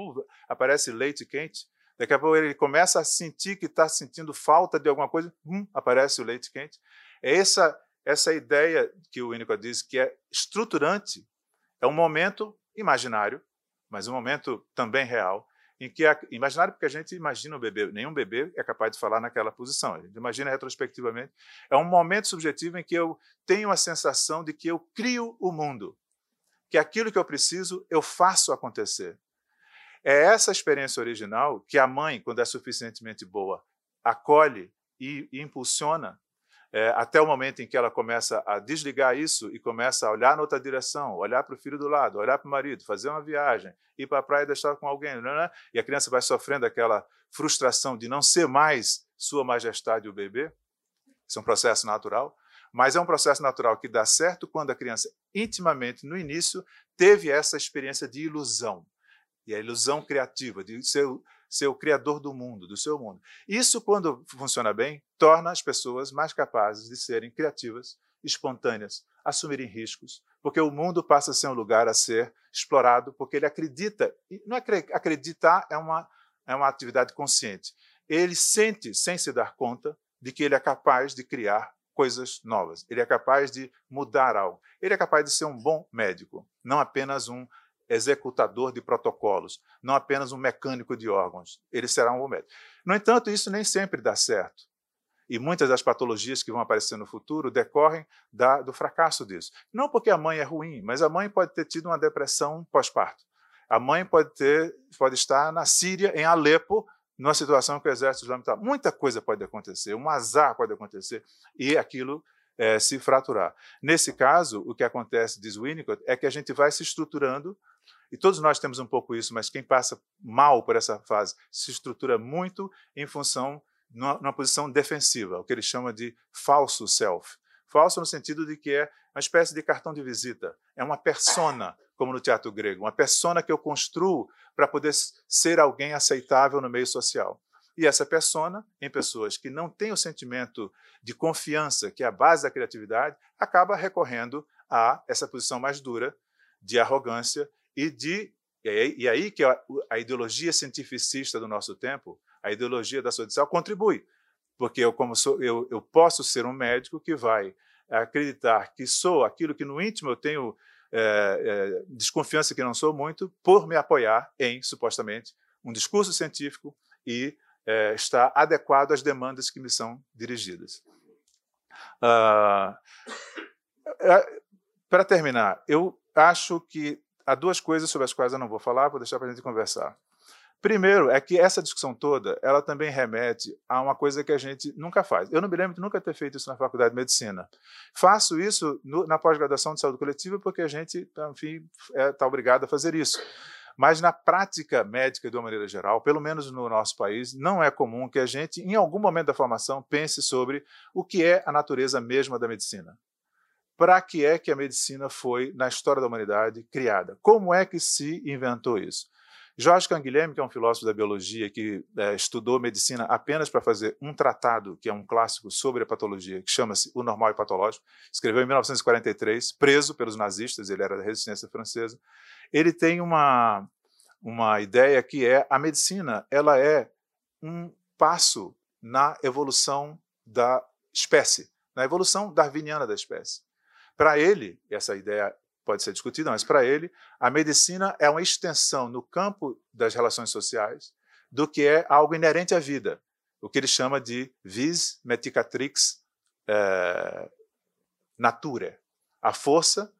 aparece leite quente, daqui a pouco ele começa a sentir que está sentindo falta de alguma coisa, bum, aparece o leite quente. É essa essa ideia que o Winnicott diz que é estruturante, É um momento imaginário, mas um momento também real, em que a, imaginário porque a gente imagina o bebê, nenhum bebê é capaz de falar naquela posição. A gente imagina retrospectivamente. É um momento subjetivo em que eu tenho a sensação de que eu crio o mundo, que aquilo que eu preciso eu faço acontecer. É essa experiência original que a mãe, quando é suficientemente boa, acolhe e, e impulsiona é, até o momento em que ela começa a desligar isso e começa a olhar na outra direção, olhar para o filho do lado, olhar para o marido, fazer uma viagem, ir para a praia e deixar com alguém, né, né? e a criança vai sofrendo aquela frustração de não ser mais Sua Majestade o bebê. Isso é um processo natural, mas é um processo natural que dá certo quando a criança, intimamente, no início, teve essa experiência de ilusão. E a ilusão criativa, de ser ser o criador do mundo, do seu mundo. Isso, quando funciona bem, torna as pessoas mais capazes de serem criativas, espontâneas, assumirem riscos, porque o mundo passa a ser um lugar a ser explorado, porque ele acredita, não é acreditar é uma, é uma atividade consciente. Ele sente, sem se dar conta, de que ele é capaz de criar coisas novas. Ele é capaz de mudar algo. Ele é capaz de ser um bom médico, não apenas um executador de protocolos, não apenas um mecânico de órgãos. Ele será um bom médico. No entanto, isso nem sempre dá certo. E muitas das patologias que vão aparecer no futuro decorrem da, do fracasso disso. Não porque a mãe é ruim, mas a mãe pode ter tido uma depressão pós-parto. A mãe pode, ter, pode estar na Síria, em Alepo, numa situação que o exército islâmico está. Muita coisa pode acontecer, um azar pode acontecer, e aquilo é, se fraturar. Nesse caso, o que acontece, diz Winnicott, é que a gente vai se estruturando e todos nós temos um pouco isso, mas quem passa mal por essa fase se estrutura muito em função numa, posição defensiva, o que ele chama de falso self. Falso no sentido de que é uma espécie de cartão de visita, é uma persona, como no teatro grego, uma persona que eu construo para poder ser alguém aceitável no meio social. E essa persona, em pessoas que não têm o sentimento de confiança, que é a base da criatividade, acaba recorrendo a essa posição mais dura de arrogância e de e aí, que a, a, ideologia cientificista do nosso tempo, a ideologia da saúde social, contribui. Porque eu, como sou, eu, eu posso ser um médico que vai acreditar que sou aquilo que no íntimo eu tenho é, é, desconfiança que não sou muito, por me apoiar em, supostamente, um discurso científico e é, estar adequado às demandas que me são dirigidas. Ah, é, Para terminar, eu acho que há duas coisas sobre as quais eu não vou falar, vou deixar para a gente conversar. Primeiro é que essa discussão toda, ela também remete a uma coisa que a gente nunca faz. Eu não me lembro de nunca ter feito isso na faculdade de medicina. Faço isso no, na pós-graduação de saúde coletiva porque a gente, enfim, está é, tá obrigado a fazer isso. Mas na prática médica, de uma maneira geral, pelo menos no nosso país, não é comum que a gente, em algum momento da formação, pense sobre o que é a natureza mesma da medicina para que é que a medicina foi, na história da humanidade, criada? Como é que se inventou isso? Jorge Canguilhem, que é um filósofo da biologia que é, estudou medicina apenas para fazer um tratado, que é um clássico sobre a patologia, que chama-se O Normal e Patológico, escreveu em 1943, preso pelos nazistas, ele era da resistência francesa. Ele tem uma, uma ideia que é a medicina, ela é um passo na evolução da espécie, na evolução darwiniana da espécie. Para ele, essa ideia pode ser discutida, mas para ele, a medicina é uma extensão no campo das relações sociais do que é algo inerente à vida, o que ele chama de vis medicatrix eh, a força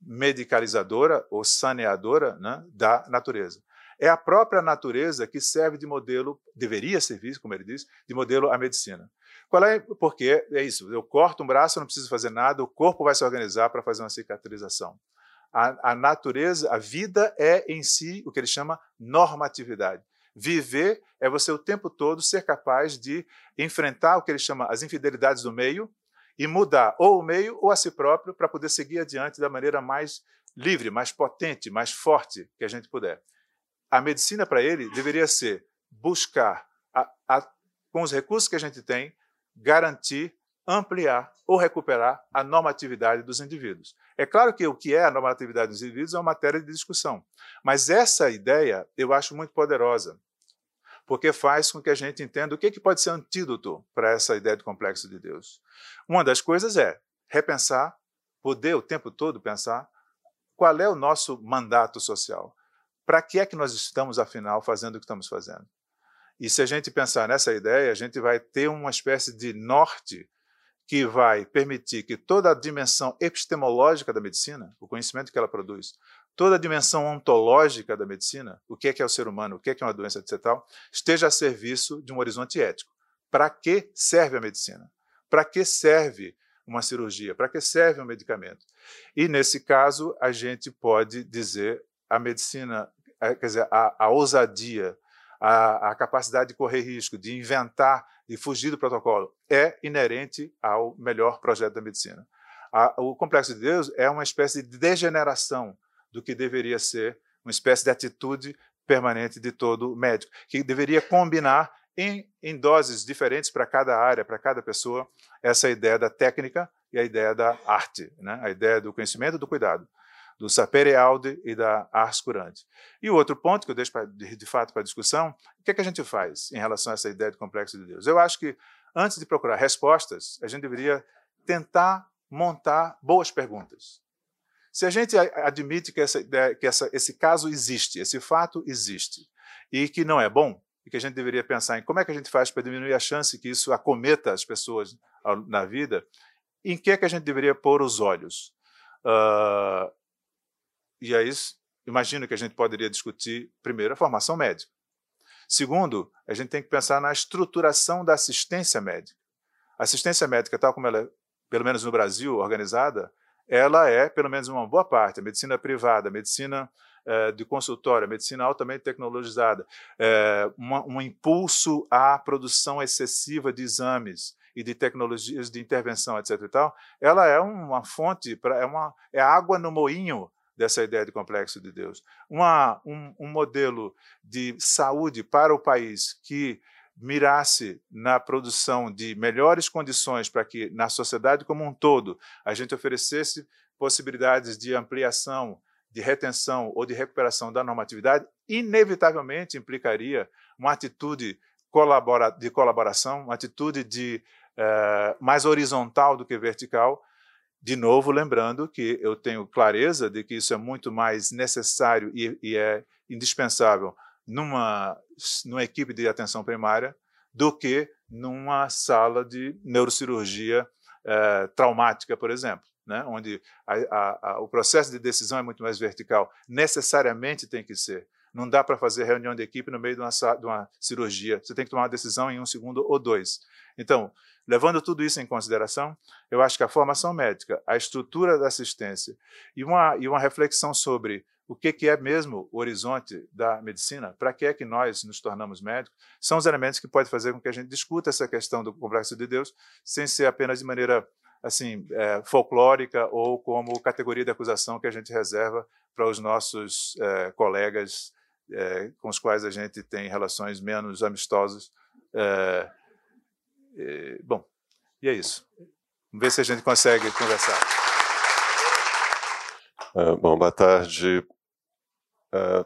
medicalizadora ou saneadora né, da natureza. É a própria natureza que serve de modelo, deveria servir, como ele diz, de modelo à medicina. Qual é? Porque é isso, eu corto um braço, não preciso fazer nada, o corpo vai se organizar para fazer uma cicatrização. A, a, natureza, a vida é em si o que ele chama normatividade. Viver é você o tempo todo ser capaz de enfrentar o que ele chama as infidelidades do meio e mudar ou o meio ou a si próprio para poder seguir adiante da maneira mais livre, mais potente, mais forte que a gente puder. A medicina para ele deveria ser buscar, a, a, com os recursos que a gente tem, garantir, ampliar ou recuperar a normatividade dos indivíduos. É claro que o que é a normatividade dos indivíduos é uma matéria de discussão, mas essa ideia eu acho muito poderosa, porque faz com que a gente entenda o que, que pode ser antídoto para essa ideia de complexo de Deus. Uma das coisas é repensar, poder o tempo todo pensar qual é o nosso mandato social? Para que é que nós estamos, afinal, fazendo o que estamos fazendo? E se a gente pensar nessa ideia, a gente vai ter uma espécie de norte que vai permitir que toda a dimensão epistemológica da medicina, o conhecimento que ela produz, toda a dimensão ontológica da medicina, o que é, que é o ser humano, o que é, que é uma doença, etc., esteja a serviço de um horizonte ético. Para que serve a medicina? Para que serve uma cirurgia? Para que serve um medicamento? E, nesse caso, a gente pode dizer a medicina, quer dizer, a, a ousadia, a, a, capacidade de correr risco, de inventar, de fugir do protocolo, é inerente ao melhor projeto da medicina. A, o complexo de Deus é uma espécie de degeneração do que deveria ser uma espécie de atitude permanente de todo médico, que deveria combinar em, em doses diferentes para cada área, para cada pessoa, essa ideia da técnica e a ideia da arte, né? a ideia do conhecimento e do cuidado, do sapere aude e da ars curante. E o outro ponto que eu deixo pra, de, de, fato para discussão, o que, é que a gente faz em relação a essa ideia de complexo de Deus? Eu acho que antes de procurar respostas, a gente deveria tentar montar boas perguntas. Se a gente admite que, essa que essa, esse caso existe, esse fato existe, e que não é bom, e que a gente deveria pensar em como é que a gente faz para diminuir a chance que isso acometa as pessoas na vida, em que é que a gente deveria pôr os olhos? Uh, e aí, imagino que a gente poderia discutir, primeiro, a formação médica. Segundo, a gente tem que pensar na estruturação da assistência médica. A assistência médica, tal como ela é, pelo menos no Brasil, organizada, ela é, pelo menos uma boa parte, a medicina privada, a medicina é, de consultório, a medicina altamente tecnologizada, é, uma, um impulso à produção excessiva de exames e de tecnologias de intervenção, etc. E tal, ela é uma fonte, é, uma, é água no moinho dessa ideia de complexo de Deus. Uma, um, um modelo de saúde para o país que mirasse na produção de melhores condições para que, na sociedade como um todo, a gente oferecesse possibilidades de ampliação, de retenção ou de recuperação da normatividade, inevitavelmente implicaria uma atitude de colaboração, uma atitude de eh, mais horizontal do que vertical. De novo, lembrando que eu tenho clareza de que isso é muito mais necessário e, e é indispensável numa, numa equipe de atenção primária do que numa sala de neurocirurgia eh, traumática, por exemplo, né? onde a, a, a, o processo de decisão é muito mais vertical. Necessariamente tem que ser. Não dá para fazer reunião de equipe no meio de uma, de uma cirurgia. Você tem que tomar uma decisão em um segundo ou dois. Então, levando tudo isso em consideração, eu acho que a formação médica, a estrutura da assistência e uma, e uma reflexão sobre o que, que é mesmo o horizonte da medicina, para que é que nós nos tornamos médicos, são os elementos que podem fazer com que a gente discuta essa questão do complexo de Deus, sem ser apenas de maneira assim é, folclórica ou como categoria de acusação que a gente reserva para os nossos é, colegas é, com os quais a gente tem relações menos amistosas. É, bom, e é isso. Vamos ver se a gente consegue conversar. Uh, bom, boa tarde. Uh,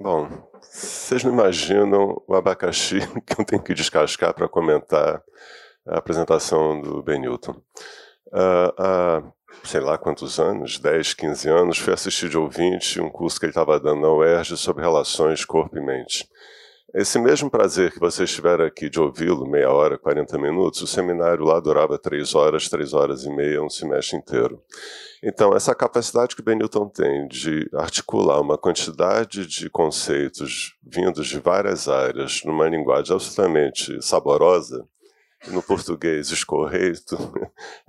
bom, vocês não imaginam o abacaxi que eu tenho que descascar para comentar a apresentação do Benilton. Uh, há sei lá quantos anos, 10, 15 anos, fui assistir de ouvinte um curso que ele estava dando na UERJ sobre relações corpo e mente. Esse mesmo prazer que vocês tiveram aqui de ouvi-lo, meia hora, 40 minutos, o seminário lá durava três horas, três horas e meia, um semestre inteiro. Então, essa capacidade que o Benilton tem de articular uma quantidade de conceitos vindos de várias áreas numa linguagem absolutamente saborosa, no português escorreito,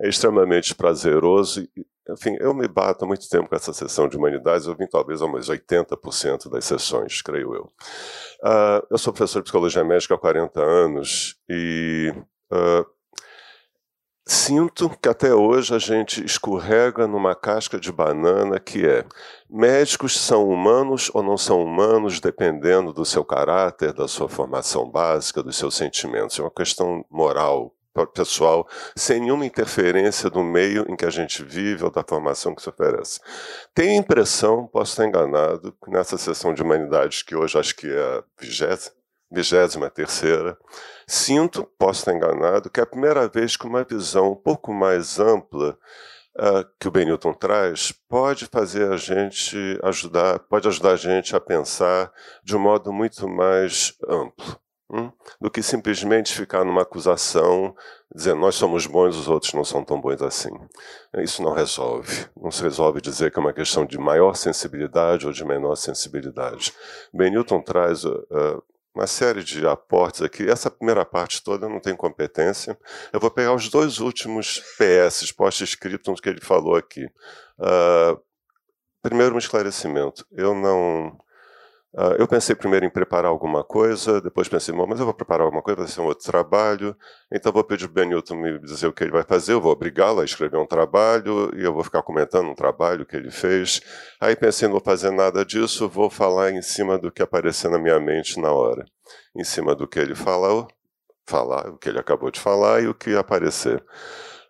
é extremamente prazeroso. Enfim, eu me bato há muito tempo com essa sessão de humanidades, eu vim talvez a umas 80% das sessões, creio eu. Uh, eu sou professor de psicologia médica há 40 anos e uh, Sinto que até hoje a gente escorrega numa casca de banana que é médicos são humanos ou não são humanos dependendo do seu caráter, da sua formação básica, dos seus sentimentos. É uma questão moral, pessoal, sem nenhuma interferência do meio em que a gente vive ou da formação que se oferece. Tenho a impressão, posso estar enganado, nessa sessão de humanidades que hoje acho que é a vigésima, vigésima terceira, sinto, posso estar enganado, que é a primeira vez que uma visão um pouco mais ampla uh, que o Benilton traz pode fazer a gente ajudar, pode ajudar a gente a pensar de um modo muito mais amplo. Hum, do que simplesmente ficar numa acusação dizendo nós somos bons, os outros não são tão bons assim. Isso não resolve. Não se resolve dizer que é uma questão de maior sensibilidade ou de menor sensibilidade. Benilton traz uh, uma série de aportes aqui. Essa primeira parte toda não tem competência. Eu vou pegar os dois últimos PS, post-scriptums, que ele falou aqui. Uh, primeiro, um esclarecimento. Eu não. Uh, eu pensei primeiro em preparar alguma coisa, depois pensei, mas eu vou preparar alguma coisa, vai ser um outro trabalho, então vou pedir o Benilton me dizer o que ele vai fazer, eu vou obrigá-lo a escrever um trabalho e eu vou ficar comentando um trabalho que ele fez. Aí pensei, não vou fazer nada disso, vou falar em cima do que aparecer na minha mente na hora, em cima do que ele falou, falar, o que ele acabou de falar e o que aparecer.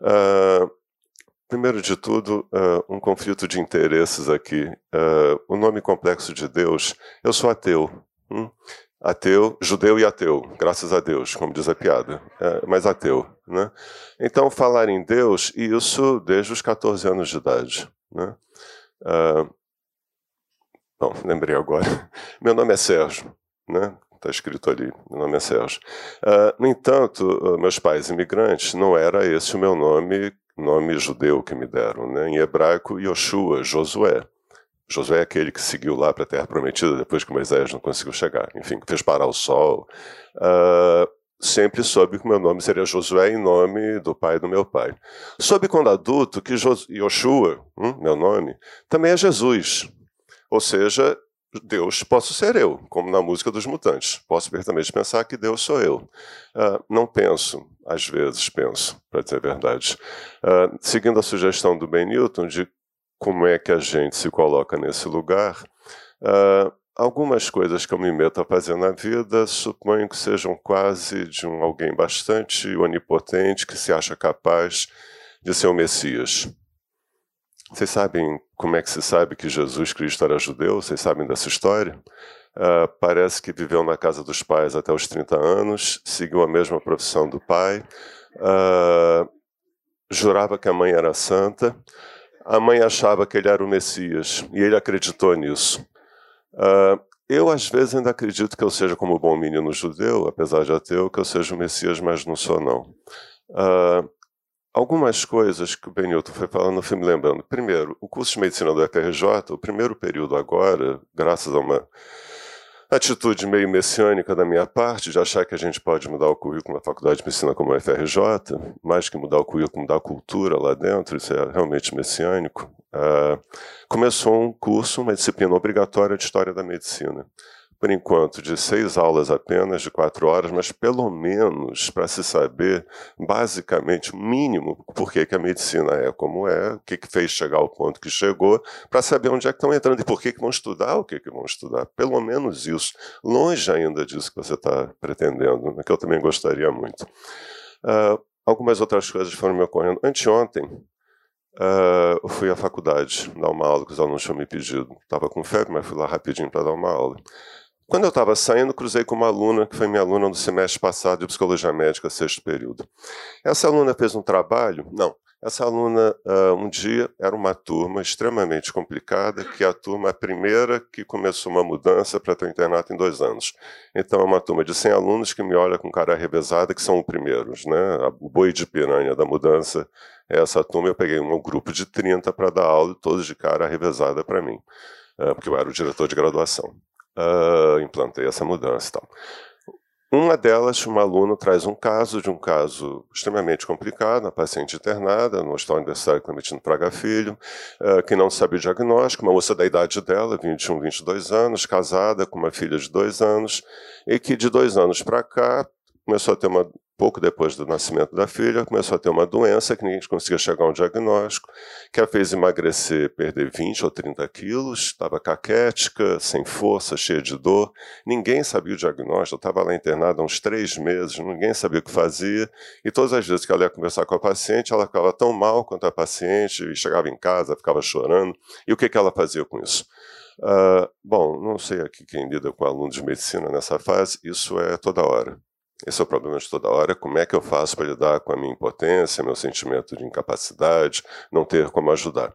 Uh, Primeiro de tudo, uh, um conflito de interesses aqui. Uh, o nome complexo de Deus, eu sou ateu. Hum? Ateu, judeu e ateu, graças a Deus, como diz a piada, é, mas ateu. Né? Então, falar em Deus, e isso desde os 14 anos de idade. Né? Bom, lembrei agora. Meu nome é Sérgio, né? Está escrito ali, meu nome é Sérgio. Uh, no entanto, meus pais imigrantes, não era esse o meu nome nome judeu que me deram. Né? Em hebraico, Yoshua, Josué. Josué é aquele que seguiu lá para a Terra Prometida depois que Moisés não conseguiu chegar. Enfim, fez parar o sol. Uh, sempre soube que meu nome seria Josué em nome do pai do meu pai. Soube quando adulto que Yoshua, hum, meu nome, também é Jesus. Ou seja, Deus posso ser eu, como na música dos Mutantes. Posso perfeitamente pensar que Deus sou eu. Uh, não penso, às vezes penso, para dizer a verdade. Uh, seguindo a sugestão do Ben Newton de como é que a gente se coloca nesse lugar, uh, algumas coisas que eu me meto a fazer na vida suponho que sejam quase de um alguém bastante onipotente que se acha capaz de ser o Messias. Vocês sabem como é que se sabe que Jesus Cristo era judeu? Vocês sabem dessa história? Uh, parece que viveu na casa dos pais até os 30 anos, seguiu a mesma profissão do pai, uh, jurava que a mãe era santa, a mãe achava que ele era o Messias e ele acreditou nisso. Uh, eu, às vezes, ainda acredito que eu seja como bom menino judeu, apesar de ateu, que eu seja o Messias, mas não sou, não. Algumas coisas que o Benilton foi falando, eu fui me lembrando. Primeiro, o curso de medicina do FRJ, o primeiro período agora, graças a uma atitude meio messiânica da minha parte, de achar que a gente pode mudar o currículo na faculdade de medicina como o FRJ, mais que mudar o currículo, mudar a cultura lá dentro, isso é realmente messiânico. Uh, começou um curso, uma disciplina obrigatória de História da Medicina por enquanto, de seis aulas apenas, de quatro horas, mas pelo menos para se saber, basicamente, o mínimo, por que, a medicina é como é, o que, que fez chegar ao ponto que chegou, para saber onde é que estão entrando e por que, que vão estudar o que, que vão estudar. Pelo menos isso. Longe ainda disso que você está pretendendo, né, que eu também gostaria muito. Uh, algumas outras coisas foram me ocorrendo. Anteontem, uh, eu fui à faculdade dar uma aula que os alunos tinham me pedido. Estava com febre, mas fui lá rapidinho para dar uma aula. Quando eu estava saindo, cruzei com uma aluna, que foi minha aluna no semestre passado de Psicologia Médica, sexto período. Essa aluna fez um trabalho, não, essa aluna, uh, um dia, era uma turma extremamente complicada, que é a turma a primeira que começou uma mudança para ter internato em dois anos. Então, é uma turma de 100 alunos que me olha com cara revezada, que são os primeiros, né? O boi de piranha da mudança é essa turma. Eu peguei um grupo de 30 para dar aula, todos de cara revezada para mim, uh, porque eu era o diretor de graduação uh, implantei essa mudança e tal. Uma delas, uma aluna traz um caso de um caso extremamente complicado, uma paciente internada no Hospital Universitário Clementino Praga Filho, uh, que não sabe o diagnóstico, uma moça da idade dela, 21, 22 anos, casada, com uma filha de dois anos, e que de dois anos para cá começou a ter uma pouco depois do nascimento da filha, começou a ter uma doença que ninguém conseguia chegar a um diagnóstico, que a fez emagrecer, perder 20 ou 30 quilos, estava caquética, sem força, cheia de dor. Ninguém sabia o diagnóstico, estava lá internada há uns três meses, ninguém sabia o que fazia, e todas as vezes que ela ia conversar com a paciente, ela ficava tão mal quanto a paciente, chegava em casa, ficava chorando. E o que, que ela fazia com isso? Uh, bom, não sei aqui quem lida com alunos de medicina nessa fase, isso é toda hora. Esse é o problema de toda hora. Como é que eu faço para lidar com a minha impotência, meu sentimento de incapacidade, não ter como ajudar?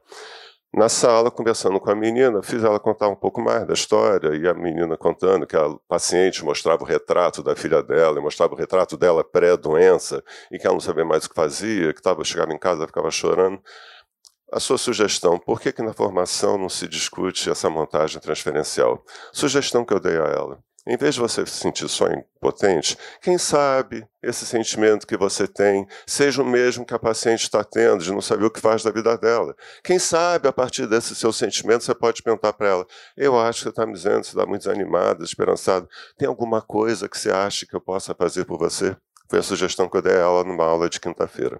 Na sala, conversando com a menina, fiz ela contar um pouco mais da história, e a menina contando que a paciente mostrava o retrato da filha dela, e mostrava o retrato dela pré-doença, e que ela não sabia mais o que fazia, que tava, chegava em casa ficava chorando. A sua sugestão, por que, que na formação não se discute essa montagem transferencial? Sugestão que eu dei a ela. Em vez de você se sentir só impotente, quem sabe esse sentimento que você tem seja o mesmo que a paciente está tendo, de não saber o que faz da vida dela. Quem sabe, a partir desse seu sentimento, você pode perguntar para ela: Eu acho que você está me dizendo, você está muito desanimada, esperançada. Tem alguma coisa que você acha que eu possa fazer por você? Foi a sugestão que eu dei a ela numa aula de quinta-feira.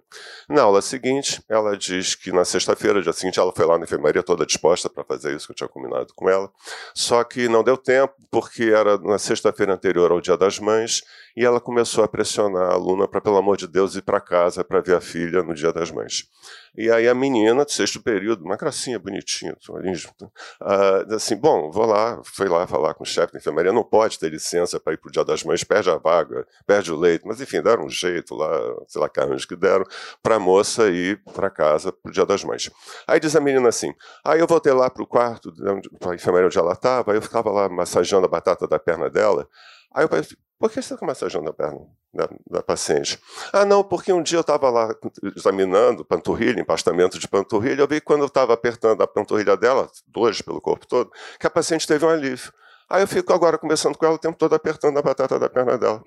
Na aula seguinte, ela diz que na sexta-feira, dia seguinte, ela foi lá na enfermaria toda disposta para fazer isso que eu tinha combinado com ela. Só que não deu tempo, porque era na sexta-feira anterior ao Dia das Mães, e ela começou a pressionar a aluna para, pelo amor de Deus, ir para casa para ver a filha no Dia das Mães. E aí a menina, do sexto período, uma gracinha bonitinha, uh, assim, bom, vou lá, foi lá falar com o chefe da enfermaria, não pode ter licença para ir para o Dia das Mães, perde a vaga, perde o leito, mas enfim, deram um jeito lá, sei lá, carros que deram, para a moça ir para casa para o Dia das Mães. Aí diz a menina assim, aí eu voltei lá para o quarto, para a enfermaria onde ela estava, eu ficava lá massageando a batata da perna dela, aí eu falei, por que você está massageando a perna da, da, paciente? Ah, não, porque um dia eu estava lá examinando panturrilha, empastamento de panturrilha, eu vi quando eu estava apertando a panturrilha dela, dois pelo corpo todo, que a paciente teve um alívio. Aí eu fico agora conversando com ela o tempo todo apertando a batata da perna dela.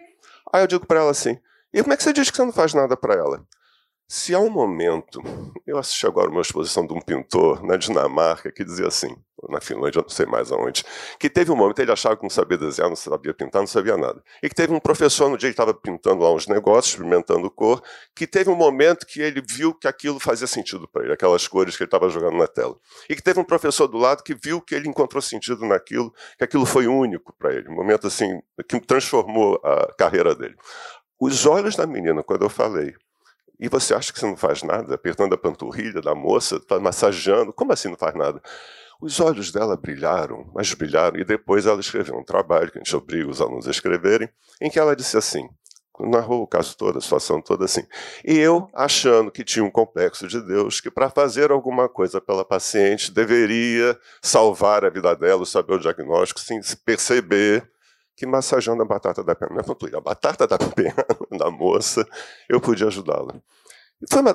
Aí eu digo para ela assim, e como é que você diz que você não faz nada para ela? Se há um momento, eu assisti agora uma exposição de um pintor na Dinamarca que dizia assim, na Finlândia, não sei mais aonde, que teve um momento ele achava que não sabia desenhar, não sabia pintar, não sabia nada. E que teve um professor no dia que estava pintando lá uns negócios, experimentando cor, que teve um momento que ele viu que aquilo fazia sentido para ele, aquelas cores que ele estava jogando na tela. E que teve um professor do lado que viu que ele encontrou sentido naquilo, que aquilo foi único para ele, um momento assim que transformou a carreira dele. Os olhos da menina, quando eu falei, e você acha que você não faz nada? Apertando a panturrilha da moça, está massageando. Como assim não faz nada? Os olhos dela brilharam, mas brilharam, e depois ela escreveu um trabalho que a gente obriga os alunos a escreverem, em que ela disse assim: narrou o caso todo, a situação toda assim. E eu, achando que tinha um complexo de Deus, que para fazer alguma coisa pela paciente deveria salvar a vida dela, saber o diagnóstico, sem perceber que massageando a batata da perna, não a batata da perna da moça, eu podia ajudá-la.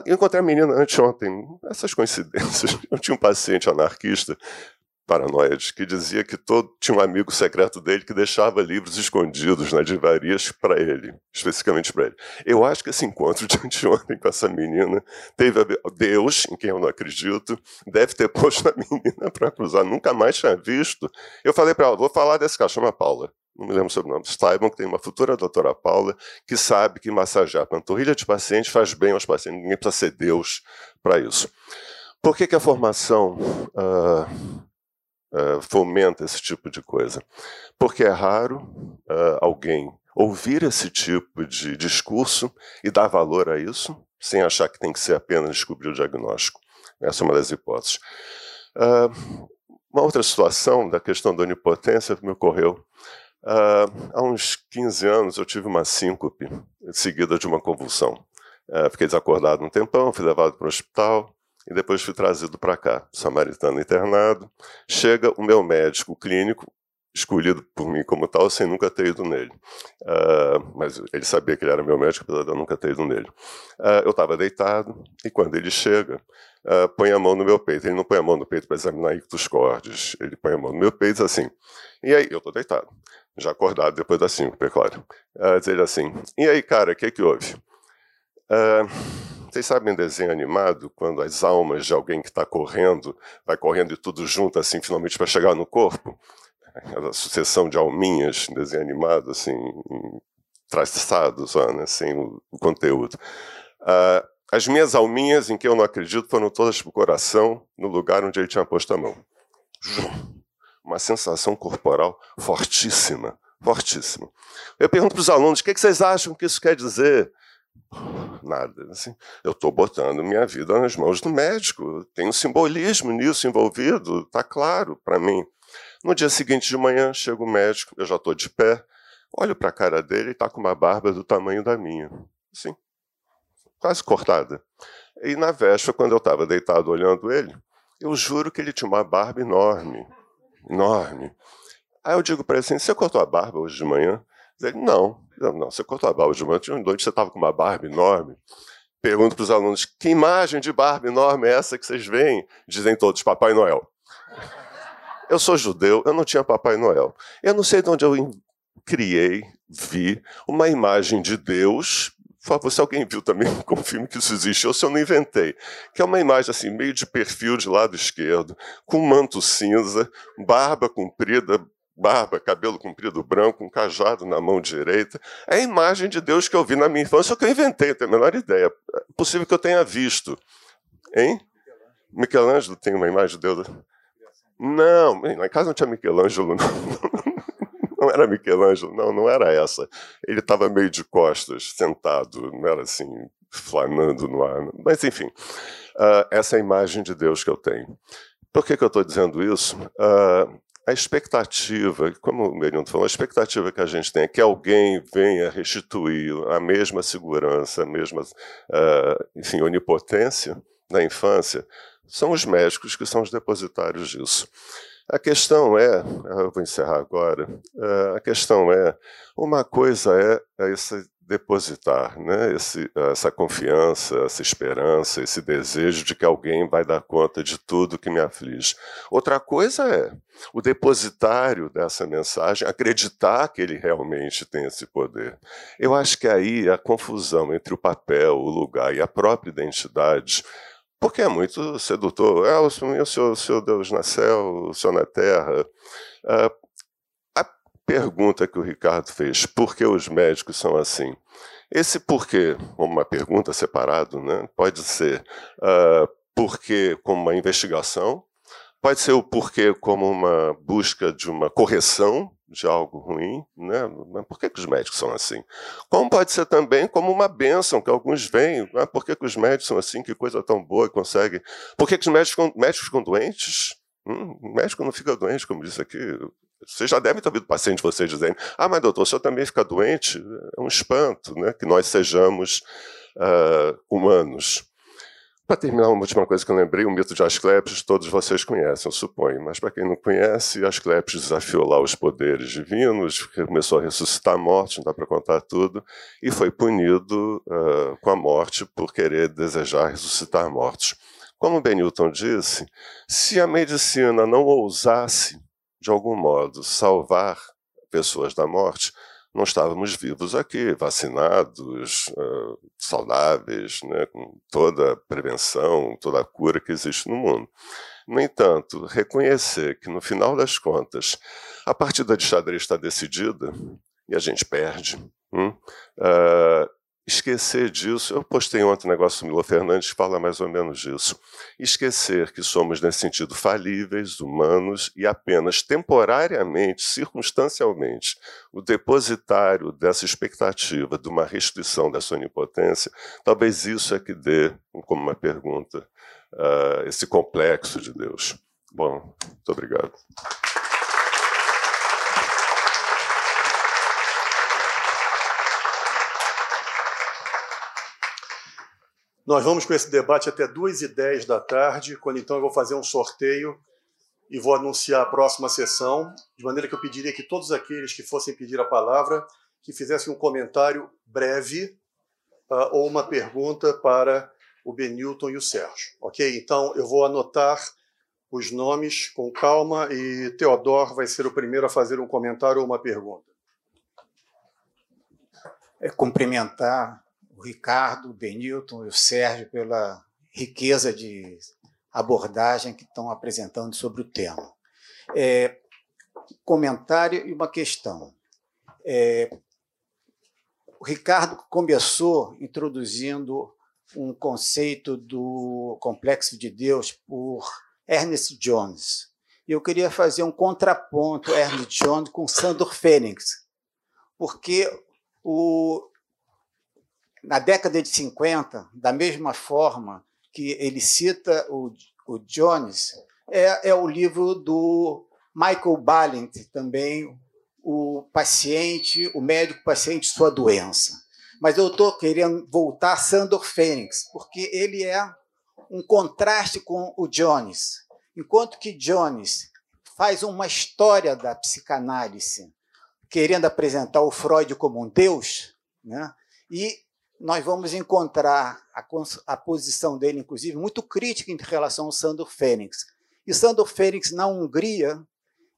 Eu encontrei a menina anteontem, essas coincidências. Eu tinha um paciente anarquista, paranoide, que dizia que todo tinha um amigo secreto dele que deixava livros escondidos nas livrarias para ele, especificamente para ele. Eu acho que esse encontro de anteontem com essa menina teve a ver, Deus, em quem eu não acredito, deve ter posto a menina para cruzar. Nunca mais tinha visto. Eu falei para ela, vou falar desse cara, chama Paula não me lembro o sobrenome, saibam que tem uma futura doutora Paula que sabe que massagear a panturrilha de paciente faz bem aos pacientes, ninguém precisa ser Deus para isso. Por que, que a formação uh, uh, fomenta esse tipo de coisa? Porque é raro uh, alguém ouvir esse tipo de discurso e dar valor a isso, sem achar que tem que ser apenas descobrir o diagnóstico. Essa é uma das hipóteses. uma outra situação da questão da onipotência me ocorreu Uh, há uns 15 anos eu tive uma síncope seguida de uma convulsão. Uh, fiquei desacordado um tempão, fui levado para o hospital e depois fui trazido para cá, samaritano internado. Chega o meu médico clínico, escolhido por mim como tal, sem nunca ter ido nele. Uh, mas ele sabia que ele era meu médico, apesar de eu nunca ter ido nele. Uh, eu estava deitado e quando ele chega, uh, põe a mão no meu peito. Ele não põe a mão no peito para examinar ictus cordes. Ele põe a mão no meu peito assim. E aí, eu estou deitado já acordado depois das 5, é claro. Uh, dizer assim: E aí, cara, o que, que houve? Uh, vocês sabem desenho animado, quando as almas de alguém que está correndo, vai correndo e tudo junto, assim, finalmente para chegar no corpo? Aquela sucessão de alminhas, desenho animado, assim, traçados, né, assim, o, o conteúdo. Uh, as minhas alminhas, em que eu não acredito, foram todas para o coração, no lugar onde ele tinha posto a mão uma sensação corporal fortíssima, fortíssima. Eu pergunto para os alunos, o que, vocês acham que isso quer dizer? Nada. Assim, eu estou botando minha vida nas mãos do médico. Tem um simbolismo nisso envolvido, está claro para mim. No dia seguinte de manhã, chega o médico, eu já estou de pé, Olho para a cara dele e está com uma barba do tamanho da minha. Assim, quase cortada. E na véspera, quando eu estava deitado olhando ele, eu juro que ele tinha uma barba enorme. Enorme. Aí eu digo para ele assim: Você cortou a barba hoje de manhã? Ele, não. Eu, não, você cortou a barba hoje de manhã. De noite você estava com uma barba enorme. Pergunto para os alunos: Que imagem de barba enorme é essa que vocês veem? Dizem todos: Papai Noel. Eu sou judeu, eu não tinha Papai Noel. Eu não sei de onde eu criei, vi uma imagem de Deus. Favor, se alguém viu também, confirme que isso existe, ou se eu não inventei. Que é uma imagem assim, meio de perfil de lado esquerdo, com manto cinza, barba comprida, barba, cabelo comprido branco, um cajado na mão direita. É a imagem de Deus que eu vi na minha infância, que eu inventei, tenho a menor ideia. É possível que eu tenha visto. Hein? Michelangelo tem uma imagem de Deus. Não, lá em casa não tinha Michelangelo, não. Não era Michelangelo, não, não era essa. Ele estava meio de costas, sentado, não era assim, flanando no ar. Mas, enfim, uh, essa é a imagem de Deus que eu tenho. Por que, que eu estou dizendo isso? Uh, a expectativa, como o Merindo falou, a expectativa que a gente tem é que alguém venha restituir a mesma segurança, a mesma, uh, enfim, onipotência na infância, são os médicos que são os depositários disso. A questão é, eu vou encerrar agora, uh, a questão é, uma coisa é, é esse depositar né, esse, essa confiança, essa esperança, esse desejo de que alguém vai dar conta de tudo que me aflige. Outra coisa é o depositário dessa mensagem acreditar que ele realmente tem esse poder. Eu acho que aí a confusão entre o papel, o lugar e a própria identidade porque é muito sedutor. É, o senhor, o Deus na céu, o senhor na terra. Uh, pergunta que o Ricardo fez, por que os médicos são assim? Esse porquê, uma pergunta separado, né, pode ser uh, porquê como uma investigação, pode ser o porquê como uma busca de uma correção de algo ruim, né? Mas por que, que os médicos são assim? Como pode ser também como uma bênção que alguns veem, ah, por que, que os médicos são assim, que coisa tão boa conseguem? Por que, que os médicos, médicos ficam doentes? Hum, o médico não fica doente, como disse aqui, vocês já devem ter ouvido paciente de vocês dizendo: Ah, mas doutor, o senhor também fica doente? É um espanto né, que nós sejamos uh, humanos. Para terminar, uma última coisa que eu lembrei: o mito de Asclepios, todos vocês conhecem, eu suponho, mas para quem não conhece, Asclepios desafiou lá os poderes divinos, começou a ressuscitar a morte, não dá para contar tudo, e foi punido uh, com a morte por querer desejar ressuscitar mortos. Como Benilton disse, se a medicina não ousasse de algum modo, salvar pessoas da morte, não estávamos vivos aqui, vacinados, uh, saudáveis, né, com toda a prevenção, toda a cura que existe no mundo. No entanto, reconhecer que, no final das contas, a partida de xadrez está decidida e a gente perde, hum, uh, Esquecer disso, eu postei ontem um negócio do Milo Fernandes fala mais ou menos disso. Esquecer que somos, nesse sentido, falíveis, humanos e apenas temporariamente, circunstancialmente, o depositário dessa expectativa de uma restrição dessa onipotência, talvez isso é que dê, como uma pergunta, uh, esse complexo de Deus. Bom, muito obrigado. Nós vamos com esse debate até 2h10 da tarde, quando então eu vou fazer um sorteio e vou anunciar a próxima sessão, de maneira que eu pediria que todos aqueles que fossem pedir a palavra, que fizessem um comentário breve uh, ou uma pergunta para o Benilton e o Sérgio. Ok? Então eu vou anotar os nomes com calma e Teodoro vai ser o primeiro a fazer um comentário ou uma pergunta. É cumprimentar o Ricardo, o Benilton e o Sérgio pela riqueza de abordagem que estão apresentando sobre o tema. É, comentário e uma questão. É, o Ricardo começou introduzindo um conceito do complexo de Deus por Ernest Jones. Eu queria fazer um contraponto Ernest Jones com Sandor Fênix, porque o, na década de 50, da mesma forma que ele cita o, o Jones, é, é o livro do Michael Balint, também, o, paciente, o médico paciente, sua doença. Mas eu estou querendo voltar a Sandor Fênix, porque ele é um contraste com o Jones. Enquanto que Jones faz uma história da psicanálise, querendo apresentar o Freud como um deus, né? e nós vamos encontrar a, a posição dele, inclusive, muito crítica em relação ao Sandor Fênix. E Sandor Fênix, na Hungria,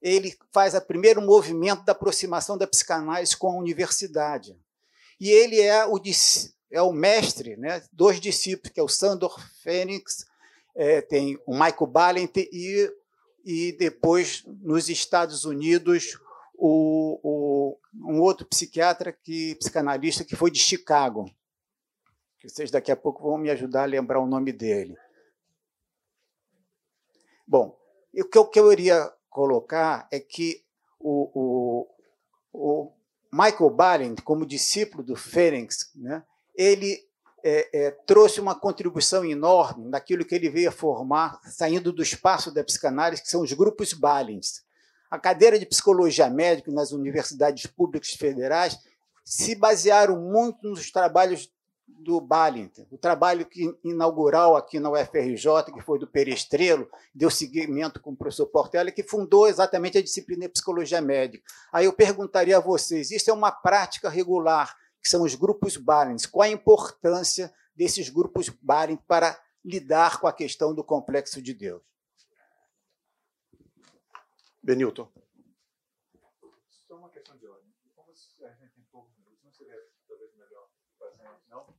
ele faz o primeiro movimento da aproximação da psicanálise com a universidade. E ele é o, é o mestre né, dos discípulos, que é o Sandor Fênix, é, tem o Michael Balint e, e depois, nos Estados Unidos, o, o, um outro psiquiatra, que, psicanalista, que foi de Chicago. Que vocês daqui a pouco vão me ajudar a lembrar o nome dele. Bom, o que eu, que eu iria colocar é que o, o, o Michael Balint, como discípulo do Ferenc, né, ele é, é, trouxe uma contribuição enorme naquilo que ele veio a formar, saindo do espaço da psicanálise, que são os grupos Balint. A cadeira de psicologia médica nas universidades públicas federais se basearam muito nos trabalhos do Balint, o trabalho que, inaugural aqui na UFRJ, que foi do Perestrelo, deu seguimento com o professor Portela, que fundou exatamente a disciplina de psicologia médica. Aí eu perguntaria a vocês: isso é uma prática regular, que são os grupos Balint. Qual a importância desses grupos Balint para lidar com a questão do complexo de Deus? Benilton. Só uma questão de ordem. Como a gente tem poucos minutos, não seria talvez melhor fazer,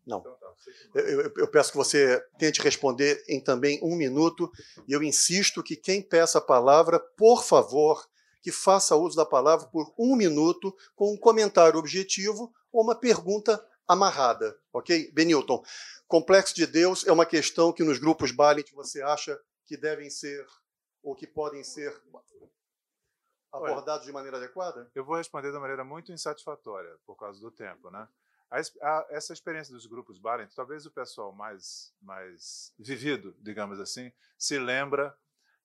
não? Então, tá, eu, eu, eu, peço que você tente responder em também um minuto. E eu insisto que quem peça a palavra, por favor, que faça uso da palavra por um minuto com um comentário objetivo ou uma pergunta amarrada, ok? Benilton, complexo de Deus é uma questão que nos grupos Balit você acha que devem ser ou que podem ser abordados de maneira adequada? Eu vou responder de maneira muito insatisfatória por causa do tempo, né? A, a, essa experiência dos grupos Barent, talvez o pessoal mais, mais vivido, digamos assim, se lembra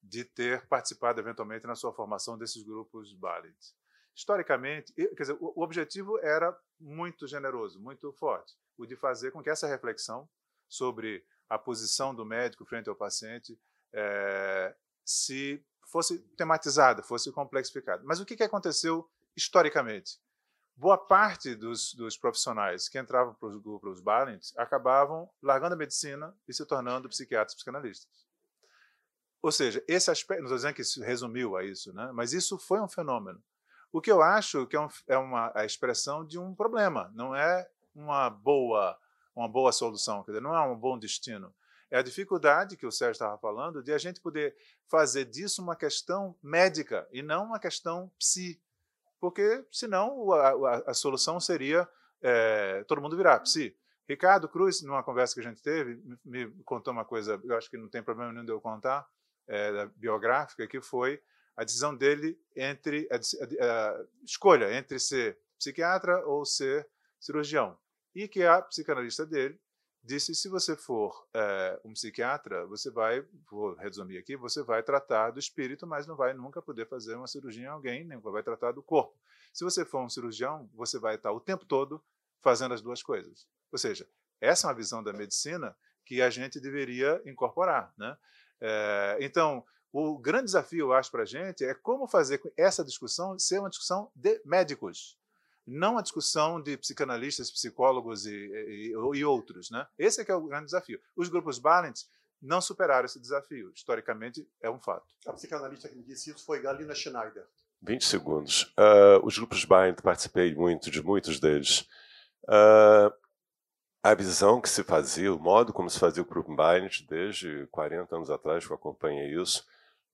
de ter participado eventualmente na sua formação desses grupos Barent. Historicamente, quer dizer, o, o objetivo era muito generoso, muito forte, o de fazer com que essa reflexão sobre a posição do médico frente ao paciente é, se fosse tematizada, fosse complexificada. Mas o que, que aconteceu historicamente? Boa parte dos, dos profissionais que entravam para os Balint acabavam largando a medicina e se tornando psiquiatras psicanalistas. Ou seja, esse aspecto, não estou dizendo que isso resumiu a isso, né? mas isso foi um fenômeno. O que eu acho que é, um, é uma a expressão de um problema, não é uma boa, uma boa solução, quer dizer, não é um bom destino. É a dificuldade que o Sérgio estava falando de a gente poder fazer disso uma questão médica e não uma questão psi, porque senão a, a, a solução seria é, todo mundo virar psi. Ricardo Cruz, numa conversa que a gente teve, me, me contou uma coisa, eu acho que não tem problema nenhum de eu contar, é, biográfica, que foi a decisão dele entre a, a, a, escolha entre ser psiquiatra ou ser cirurgião. E que a psicanalista dele disse: se você for é, um psiquiatra, você vai, vou resumir aqui, você vai tratar do espírito, mas não vai nunca poder fazer uma cirurgia em alguém, nem vai tratar do corpo. Se você for um cirurgião, você vai estar o tempo todo fazendo as duas coisas. Ou seja, essa é uma visão da medicina que a gente deveria incorporar. Né? É, então, o grande desafio, eu acho, para a gente é como fazer essa discussão ser uma discussão de médicos não a discussão de psicanalistas, psicólogos e, e, e outros. Né? Esse é que é o grande desafio. Os grupos Balint não superaram esse desafio. Historicamente, é um fato. A psicanalista que me disse isso foi Galina Schneider. 20 segundos. Uh, os grupos Balint, participei muito de muitos deles. Uh, a visão que se fazia, o modo como se fazia o grupo Balint, desde 40 anos atrás que eu acompanhei isso,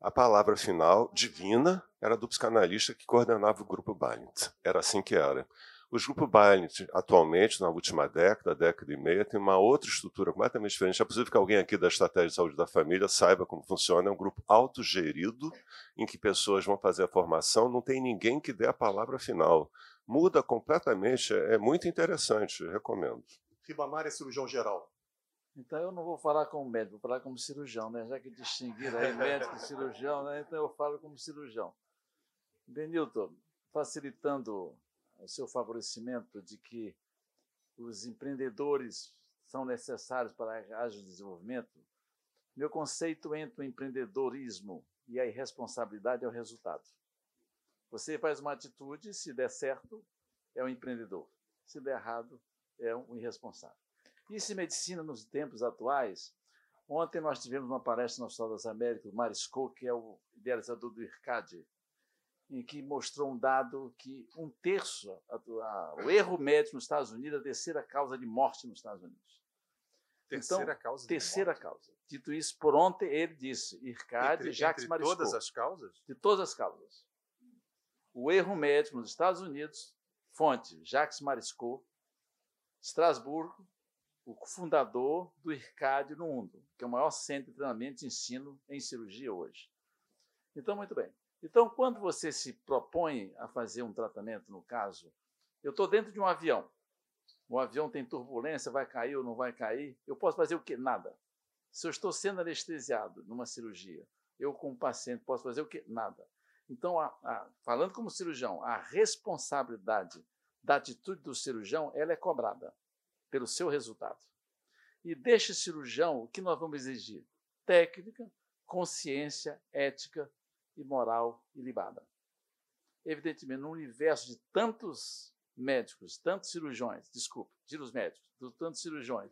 a palavra final, divina, era do psicanalista que coordenava o grupo Balint. Era assim que era. Os grupos Balint, atualmente, na última década, década e meia, tem uma outra estrutura completamente diferente. É possível que alguém aqui da Estratégia de Saúde da Família saiba como funciona. É um grupo autogerido, em que pessoas vão fazer a formação, não tem ninguém que dê a palavra final. Muda completamente, é muito interessante, recomendo. Ribamar é cirurgião geral. Então eu não vou falar como médico, vou falar como cirurgião, né? Já que distinguiram aí médico e cirurgião, né? Então eu falo como cirurgião. Benilton, facilitando o seu favorecimento de que os empreendedores são necessários para que haja desenvolvimento, meu conceito entre o empreendedorismo e a irresponsabilidade é o resultado. Você faz uma atitude, se der certo, é um empreendedor. Se der errado, é um irresponsável. Isso em medicina nos tempos atuais. Ontem nós tivemos uma palestra no Hospital das Américas, o Marisco, que é o idealizador do IRCAD, em que mostrou um dado que um terço, a, a, o erro médico nos Estados Unidos é a terceira causa de morte nos Estados Unidos. Terceira então, causa. terceira causa. Dito isso, por ontem ele disse, IRCAD, entre, Jacques entre Marisco. todas as causas? De todas as causas. O erro médico nos Estados Unidos, fonte Jacques Marisco, Estrasburgo, o fundador do IRCAD no mundo, que é o maior centro de treinamento e ensino em cirurgia hoje. Então, muito bem. Então, quando você se propõe a fazer um tratamento, no caso, eu estou dentro de um avião. O avião tem turbulência, vai cair ou não vai cair. Eu posso fazer o quê? Nada. Se eu estou sendo anestesiado numa cirurgia, eu, como paciente, posso fazer o quê? Nada. Então, a, a, falando como cirurgião, a responsabilidade da atitude do cirurgião ela é cobrada pelo seu resultado. E deste cirurgião, o que nós vamos exigir? Técnica, consciência, ética e moral ilibada. Evidentemente, no universo de tantos médicos, tantos cirurgiões, desculpe, tira os médicos, de tantos cirurgiões,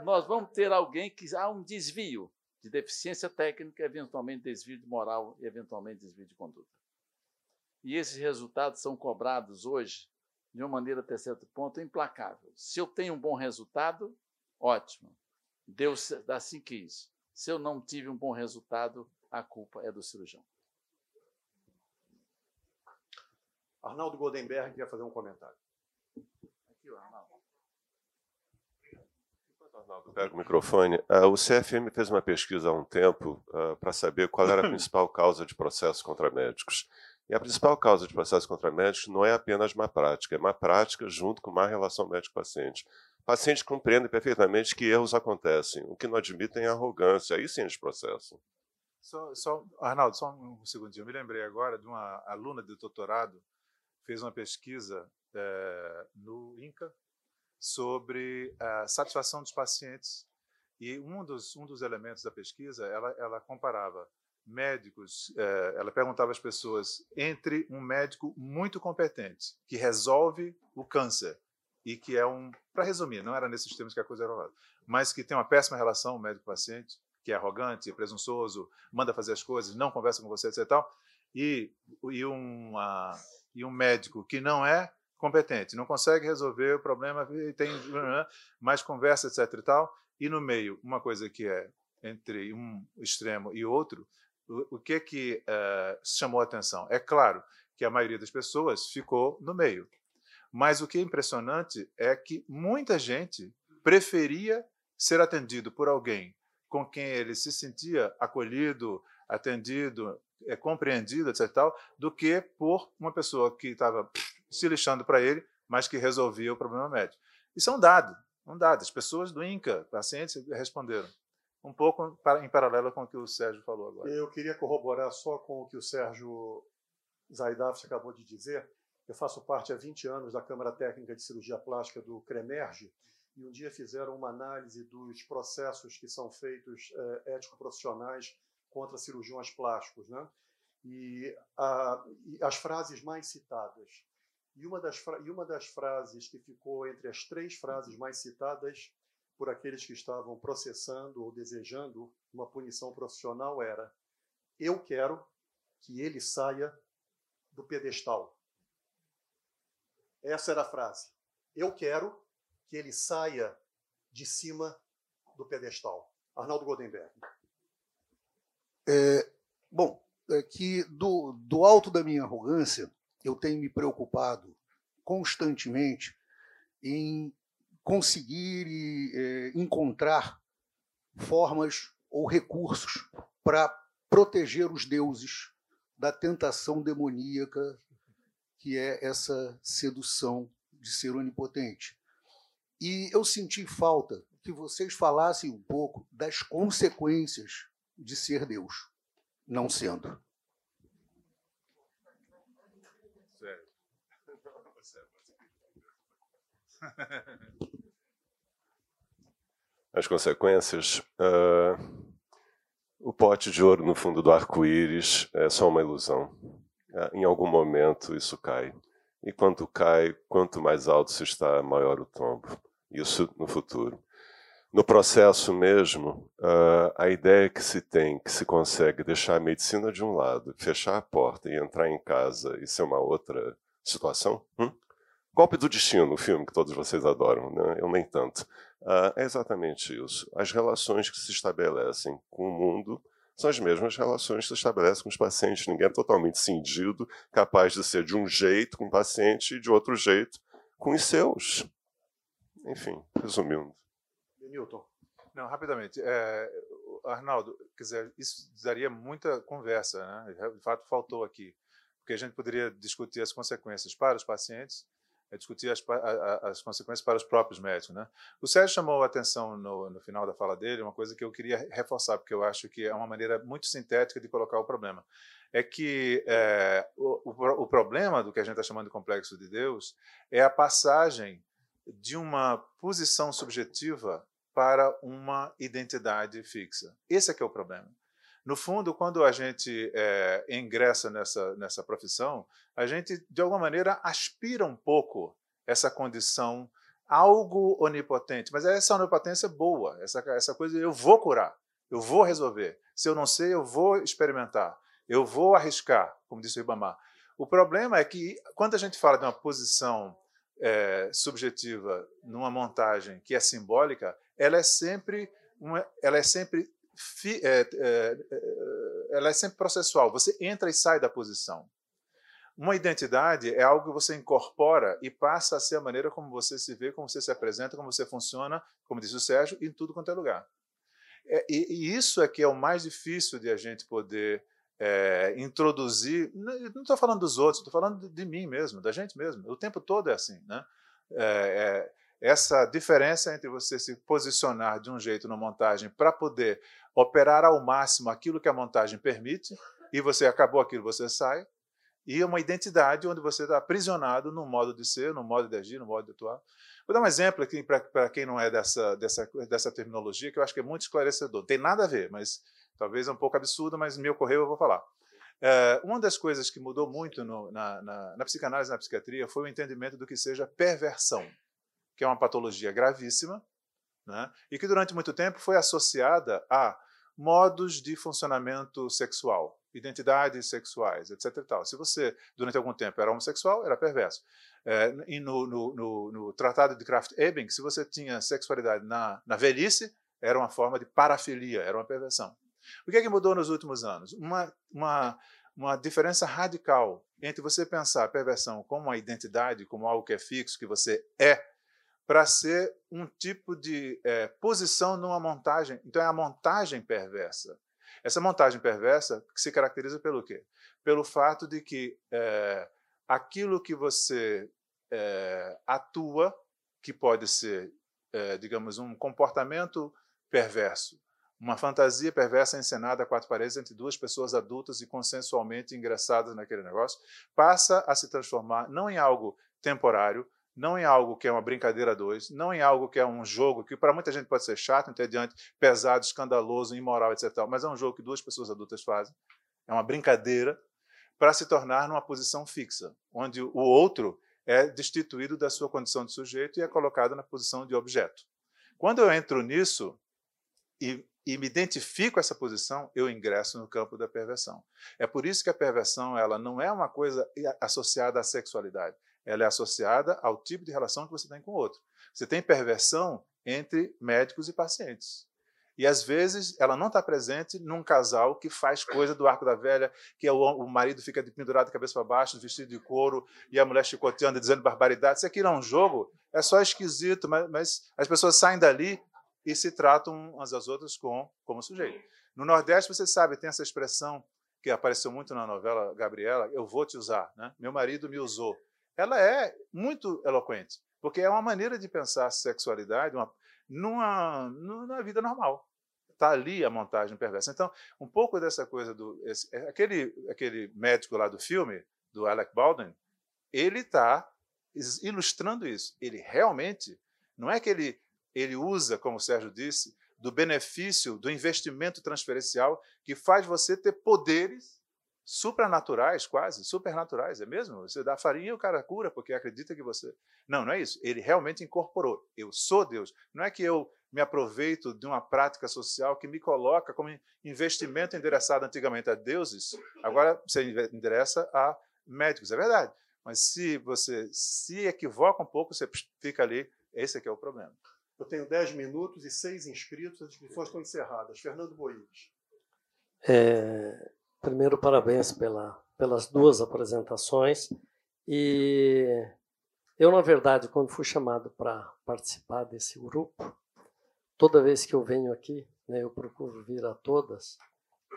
nós vamos ter alguém que há um desvio de deficiência técnica, eventualmente desvio de moral e eventualmente desvio de conduta. E esses resultados são cobrados hoje de uma maneira, até certo ponto, implacável. Se eu tenho um bom resultado, ótimo. Deus assim quis. Se eu não tive um bom resultado, a culpa é do cirurgião. Arnaldo Goldenberg quer fazer um comentário. Aqui, Arnaldo. Arnaldo, pega o microfone. Uh, o CFM fez uma pesquisa há um tempo uh, para saber qual era a principal causa de processos contra médicos. E a principal causa de processos contra médicos não é apenas má prática, é má prática junto com má relação médico-paciente. Pacientes compreendem perfeitamente que erros acontecem, o que não admitem é arrogância, aí sim eles processam. Só, só, Arnaldo, só um segundinho. Eu me lembrei agora de uma aluna de doutorado fez uma pesquisa é, no INCA sobre a satisfação dos pacientes e um dos, um dos elementos da pesquisa, ela, ela comparava médicos, é, ela perguntava às pessoas entre um médico muito competente, que resolve o câncer, e que é um, para resumir, não era nesses termos que a coisa era rolada, mas que tem uma péssima relação médico-paciente, que é arrogante, presunçoso, manda fazer as coisas, não conversa com você, etc. E, tal, e, e, uma, e um médico que não é competente, não consegue resolver o problema, tem mais conversa, etc. E, tal, e no meio, uma coisa que é entre um extremo e outro, o, que que uh, chamou a atenção? É claro que a maioria das pessoas ficou no meio, mas o que é impressionante é que muita gente preferia ser atendido por alguém com quem ele se sentia acolhido, atendido, é, compreendido, etc. Tal, do que por uma pessoa que estava se lixando para ele, mas que resolvia o problema médico. Isso é um dado, um dado. As pessoas do INCA, pacientes, responderam um pouco em paralelo com o que o Sérgio falou agora. Eu queria corroborar só com o que o Sérgio Zaidaf acabou de dizer. Eu faço parte há 20 anos da Câmara Técnica de Cirurgia Plástica do CREMERGE e um dia fizeram uma análise dos processos que são feitos é, ético-profissionais contra cirurgiões plásticos. Né? E, a, e as frases mais citadas. E uma, das, e uma das frases que ficou entre as três frases mais citadas por aqueles que estavam processando ou desejando uma punição profissional era: eu quero que ele saia do pedestal. Essa era a frase. Eu quero que ele saia de cima do pedestal. Arnaldo Goldenberg. É, bom, é que do, do alto da minha arrogância, eu tenho me preocupado constantemente em conseguir é, encontrar formas ou recursos para proteger os deuses da tentação demoníaca que é essa sedução de ser onipotente. E eu senti falta que vocês falassem um pouco das consequências de ser Deus, não sendo. As consequências. Uh, o pote de ouro no fundo do arco-íris é só uma ilusão. Uh, em algum momento isso cai. E quando cai, quanto mais alto se está, maior o tombo. Isso no futuro. No processo mesmo, uh, a ideia que se tem, que se consegue deixar a medicina de um lado, fechar a porta e entrar em casa e ser uma outra situação? Hum? Golpe do Destino, o filme que todos vocês adoram, né? eu nem tanto. Uh, é exatamente isso. As relações que se estabelecem com o mundo são as mesmas relações que se estabelecem com os pacientes. Ninguém é totalmente cindido, capaz de ser de um jeito com o paciente e de outro jeito com os seus. Enfim, resumindo. Newton. Não, rapidamente. É, Arnaldo, quer dizer, isso daria muita conversa, né? De fato, faltou aqui. Porque a gente poderia discutir as consequências para os pacientes, é discutir as, as, consequências para os próprios médicos. Né? O Sérgio chamou a atenção no, no, final da fala dele, uma coisa que eu queria reforçar, porque eu acho que é uma maneira muito sintética de colocar o problema. É que é, o, o, o, problema do que a gente está chamando de complexo de Deus é a passagem de uma posição subjetiva para uma identidade fixa. Esse é que é o problema. No fundo, quando a gente é, ingressa nessa, nessa profissão, a gente, de alguma maneira, aspira um pouco essa condição, algo onipotente. Mas essa onipotência é boa, essa, essa coisa eu vou curar, eu vou resolver. Se eu não sei, eu vou experimentar, eu vou arriscar, como disse o Ibama. O problema é que, quando a gente fala de uma posição é, subjetiva numa montagem que é simbólica, ela é sempre uma, ela é sempre fi, é, é, é, ela é sempre processual. Você entra e sai da posição. Uma identidade é algo que você incorpora e passa a ser a maneira como você se vê, como você se apresenta, como você funciona, como disse o Sérgio, em tudo quanto é lugar. É, e, e, isso é que é o mais difícil de a gente poder é, introduzir. Não estou falando dos outros, estou falando de, de, mim mesmo, da gente mesmo. O tempo todo é assim, né? É, essa diferença entre você se posicionar de um jeito na montagem para poder operar ao máximo aquilo que a montagem permite, e você acabou aquilo, você sai, e uma identidade onde você está aprisionado no modo de ser, no modo de agir, no modo de atuar. Vou dar um exemplo aqui para quem não é dessa, dessa, dessa terminologia, que eu acho que é muito esclarecedor. Não tem nada a ver, mas talvez é um pouco absurdo, mas me ocorreu, eu vou falar. É, uma das coisas que mudou muito no, na, na, na psicanálise na psiquiatria foi o entendimento do que seja perversão que é uma patologia gravíssima, né? e que durante muito tempo foi associada a modos de funcionamento sexual, identidades sexuais, etc. Tal. Se você, durante algum tempo, era homossexual, era perverso. É, e no, no, no, no, Tratado de Kraft-Ebing, se você tinha sexualidade na, na velhice, era uma forma de parafilia, era uma perversão. O que é que mudou nos últimos anos? Uma, uma, uma diferença radical entre você pensar a perversão como uma identidade, como algo que é fixo, que você é, para ser um tipo de é, posição numa montagem. Então é a montagem perversa. Essa montagem perversa se caracteriza pelo quê? Pelo fato de que é, aquilo que você é, atua, que pode ser, é, digamos, um comportamento perverso, uma fantasia perversa encenada a quatro paredes entre duas pessoas adultas e consensualmente ingressadas naquele negócio, passa a se transformar não em algo temporário, não em algo que é uma brincadeira dois, não em algo que é um jogo que para muita gente pode ser chato, entediante, pesado, escandaloso, imoral, etc. Mas é um jogo que duas pessoas adultas fazem. É uma brincadeira para se tornar numa posição fixa, onde o outro é destituído da sua condição de sujeito e é colocado na posição de objeto. Quando eu entro nisso e, e me identifico com essa posição, eu ingresso no campo da perversão. É por isso que a perversão ela não é uma coisa associada à sexualidade ela é associada ao tipo de relação que você tem com o outro. Você tem perversão entre médicos e pacientes. E às vezes ela não está presente num casal que faz coisa do arco da velha, que é o, o marido fica pendurado de cabeça para baixo, vestido de couro, e a mulher chicoteando, dizendo barbaridade. Se aquilo é um jogo, é só esquisito, mas, mas, as pessoas saem dali e se tratam umas às outras com, como sujeito. No Nordeste, você sabe, tem essa expressão que apareceu muito na novela Gabriela, eu vou te usar. Né? Meu marido me usou ela é muito eloquente, porque é uma maneira de pensar sexualidade uma, numa, numa vida normal. Está ali a montagem perversa. Então, um pouco dessa coisa do. Esse, é, aquele, aquele médico lá do filme, do Alec Baldwin, ele está ilustrando isso. Ele realmente, não é que ele, ele usa, como o Sérgio disse, do benefício do investimento transferencial que faz você ter poderes supranaturais, quase, supernaturais, é mesmo? Você dá farinha e o cara cura porque acredita que você. Não, não é isso. Ele realmente incorporou. Eu sou Deus. Não é que eu me aproveito de uma prática social que me coloca como investimento endereçado antigamente a deuses, agora você endereça a médicos. É verdade. Mas se você se equivoca um pouco, você fica ali. Esse é que é o problema. Eu tenho 10 minutos e seis inscritos, as inscrições estão encerradas. Fernando Boives. É, Primeiro, parabéns pela, pelas duas apresentações. E eu, na verdade, quando fui chamado para participar desse grupo, toda vez que eu venho aqui, né, eu procuro vir a todas,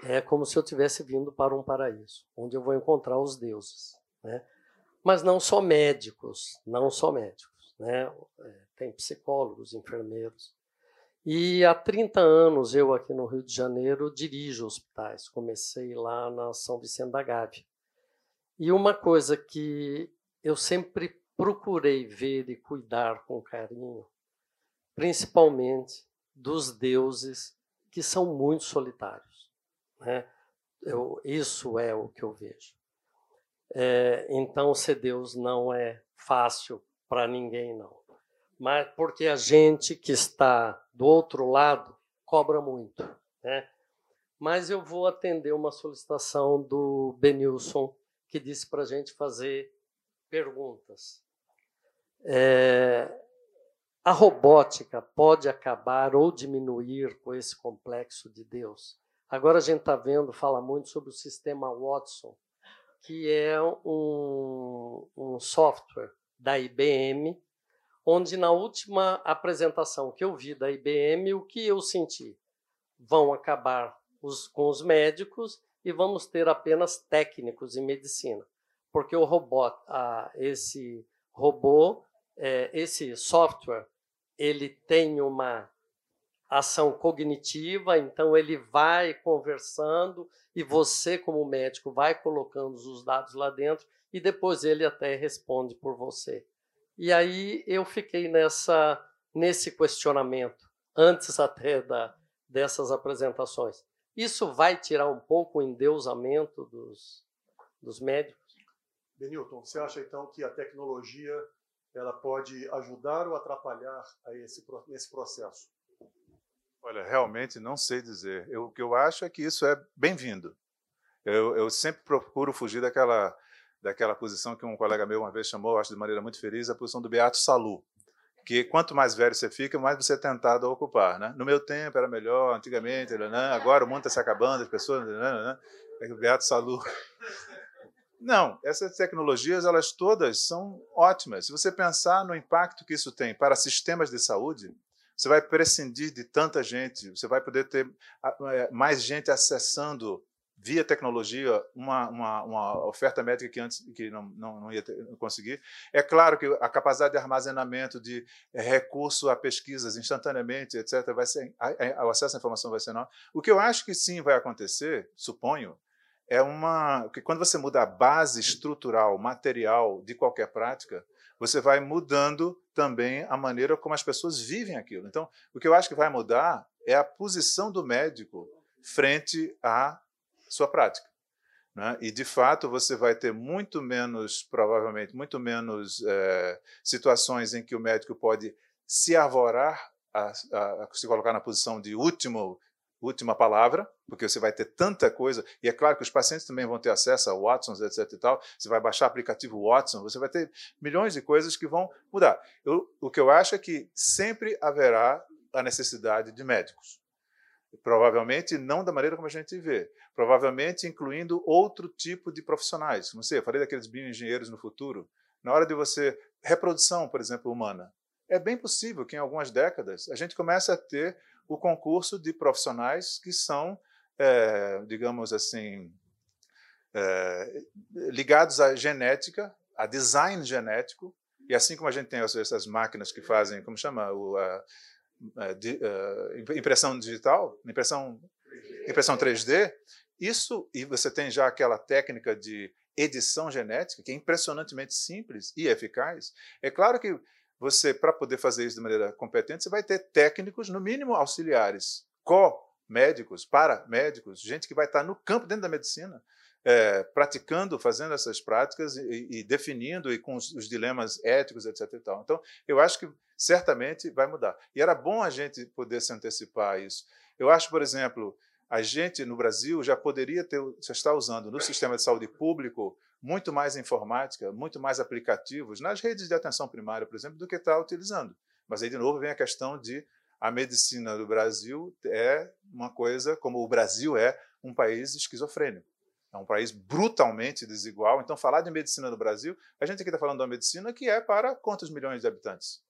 é como se eu tivesse vindo para um paraíso, onde eu vou encontrar os deuses. Né? Mas não só médicos, não só médicos. Né? É, tem psicólogos, enfermeiros. E há 30 anos eu aqui no Rio de Janeiro dirijo hospitais. Comecei lá na São Vicente da Gávea. E uma coisa que eu sempre procurei ver e cuidar com carinho, principalmente dos deuses que são muito solitários. Né? Eu, isso é o que eu vejo. É, então, ser Deus não é fácil para ninguém, não mas porque a gente que está do outro lado cobra muito. Né? Mas eu vou atender uma solicitação do Benilson, que disse para a gente fazer perguntas. É, a robótica pode acabar ou diminuir com esse complexo de Deus? Agora a gente está vendo, fala muito sobre o sistema Watson, que é um, um software da IBM onde na última apresentação que eu vi da IBM, o que eu senti? Vão acabar os, com os médicos e vamos ter apenas técnicos em medicina, porque o robô, esse robô, é, esse software, ele tem uma ação cognitiva, então ele vai conversando e você, como médico, vai colocando os dados lá dentro e depois ele até responde por você. E aí eu fiquei nessa nesse questionamento antes até da, dessas apresentações. Isso vai tirar um pouco o endeusamento dos, dos médicos? Benilton, você acha então que a tecnologia ela pode ajudar ou atrapalhar a esse, esse processo? Olha, realmente não sei dizer. Eu, o que eu acho é que isso é bem-vindo. Eu, eu sempre procuro fugir daquela daquela posição que um colega meu uma vez chamou, acho de maneira muito feliz, a posição do Beato Salu, que quanto mais velho você fica, mais você é tentado a ocupar. Né? No meu tempo era melhor, antigamente, né? agora o mundo está se acabando, as pessoas... Né? né é o Beato Salu... Não, essas tecnologias, elas todas são ótimas. Se você pensar no impacto que isso tem para sistemas de saúde, você vai prescindir de tanta gente, você vai poder ter é, mais gente acessando via tecnologia uma, uma, uma, oferta médica que antes que não, não, não ia conseguir. É claro que a capacidade de armazenamento de eh, recurso a pesquisas instantaneamente, etc., vai ser, o acesso à informação vai ser não. O que eu acho que sim vai acontecer, suponho, é uma que quando você muda a base estrutural, material de qualquer prática, você vai mudando também a maneira como as pessoas vivem aquilo. Então, o que eu acho que vai mudar é a posição do médico frente a sua prática. Né? E, de fato, você vai ter muito menos, provavelmente, muito menos é, situações em que o médico pode se arvorar, a, a, a, se colocar na posição de último, última palavra, porque você vai ter tanta coisa, e é claro que os pacientes também vão ter acesso a Watson, etc. e tal, você vai baixar o aplicativo Watson, você vai ter milhões de coisas que vão mudar. Eu, o que eu acho é que sempre haverá a necessidade de médicos. Provavelmente não da maneira como a gente vê. Provavelmente incluindo outro tipo de profissionais. Não sei, eu falei daqueles bioengenheiros no futuro. Na hora de você. Reprodução, por exemplo, humana. É bem possível que em algumas décadas a gente comece a ter o concurso de profissionais que são, é, digamos assim, é, ligados à genética, a design genético, e assim como a gente tem essas máquinas que fazem, como chama, o, a, de, uh, impressão digital, impressão, impressão 3D, isso, e você tem já aquela técnica de edição genética, que é impressionantemente simples e eficaz. É claro que você, para poder fazer isso de maneira competente, você vai ter técnicos, no mínimo auxiliares, co-médicos, paramédicos, gente que vai estar no campo dentro da medicina, é, praticando, fazendo essas práticas e, e definindo e com os, os, dilemas éticos, etc. Então, eu acho que certamente vai mudar. E era bom a gente poder se antecipar a isso. Eu acho, por exemplo, a gente no Brasil já poderia ter, já está usando no sistema de saúde público muito mais informática, muito mais aplicativos nas redes de atenção primária, por exemplo, do que está utilizando. Mas aí, de novo, vem a questão de a medicina do Brasil é uma coisa, como o Brasil é um país esquizofrênico. É um país brutalmente desigual. Então, falar de medicina no Brasil, a gente aqui está falando de uma medicina que é para quantos milhões de habitantes?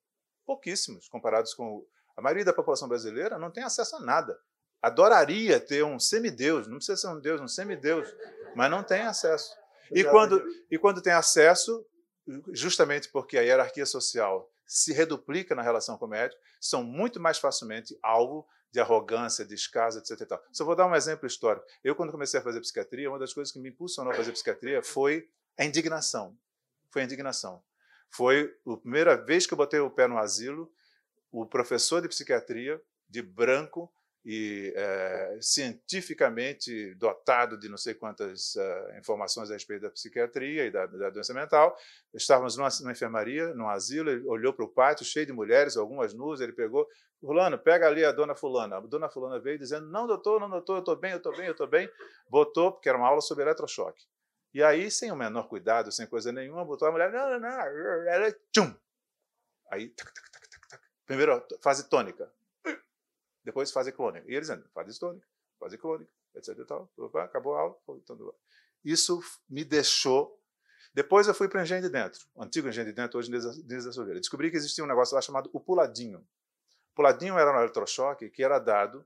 Pouquíssimos, comparados com a maioria da população brasileira, não tem acesso a nada. Adoraria ter um semideus, não precisa ser um deus, um semideus, mas não tem acesso. E quando, e quando tem acesso, justamente porque a hierarquia social se reduplica na relação com o médico, são muito mais facilmente alvo de arrogância, descaso, etc. Tal. Só vou dar um exemplo histórico. Eu, quando comecei a fazer psiquiatria, uma das coisas que me impulsionou a fazer psiquiatria foi a indignação. Foi a indignação. Foi a primeira vez que eu botei o pé no asilo, o professor de psiquiatria, de branco, e é, cientificamente dotado de não sei quantas uh, informações a respeito da psiquiatria e da, da doença mental. Estávamos numa, numa, enfermaria, num asilo, ele olhou para o pátio cheio de mulheres, algumas nuas, ele pegou, fulano, pega ali a dona fulana. A dona fulana veio dizendo, não doutor, não doutor, eu estou bem, eu estou bem, eu estou bem. Botou, porque era uma aula sobre eletrochoque. E aí, sem o menor cuidado, sem coisa nenhuma, botou a mulher, não, não, não, tchum. Aí, tac, tac, tac, tac, tac. Primeiro, fase tônica depois fase crônica. E eles dizendo, fase tônica, fase crônica, etc. Tal. Acabou a aula, Isso me deixou. Depois eu fui para o Engenho de Dentro, o antigo Engenho de Dentro, hoje Inês da Silveira. Descobri que existia um negócio lá chamado o puladinho. O puladinho era um eletrochoque que era dado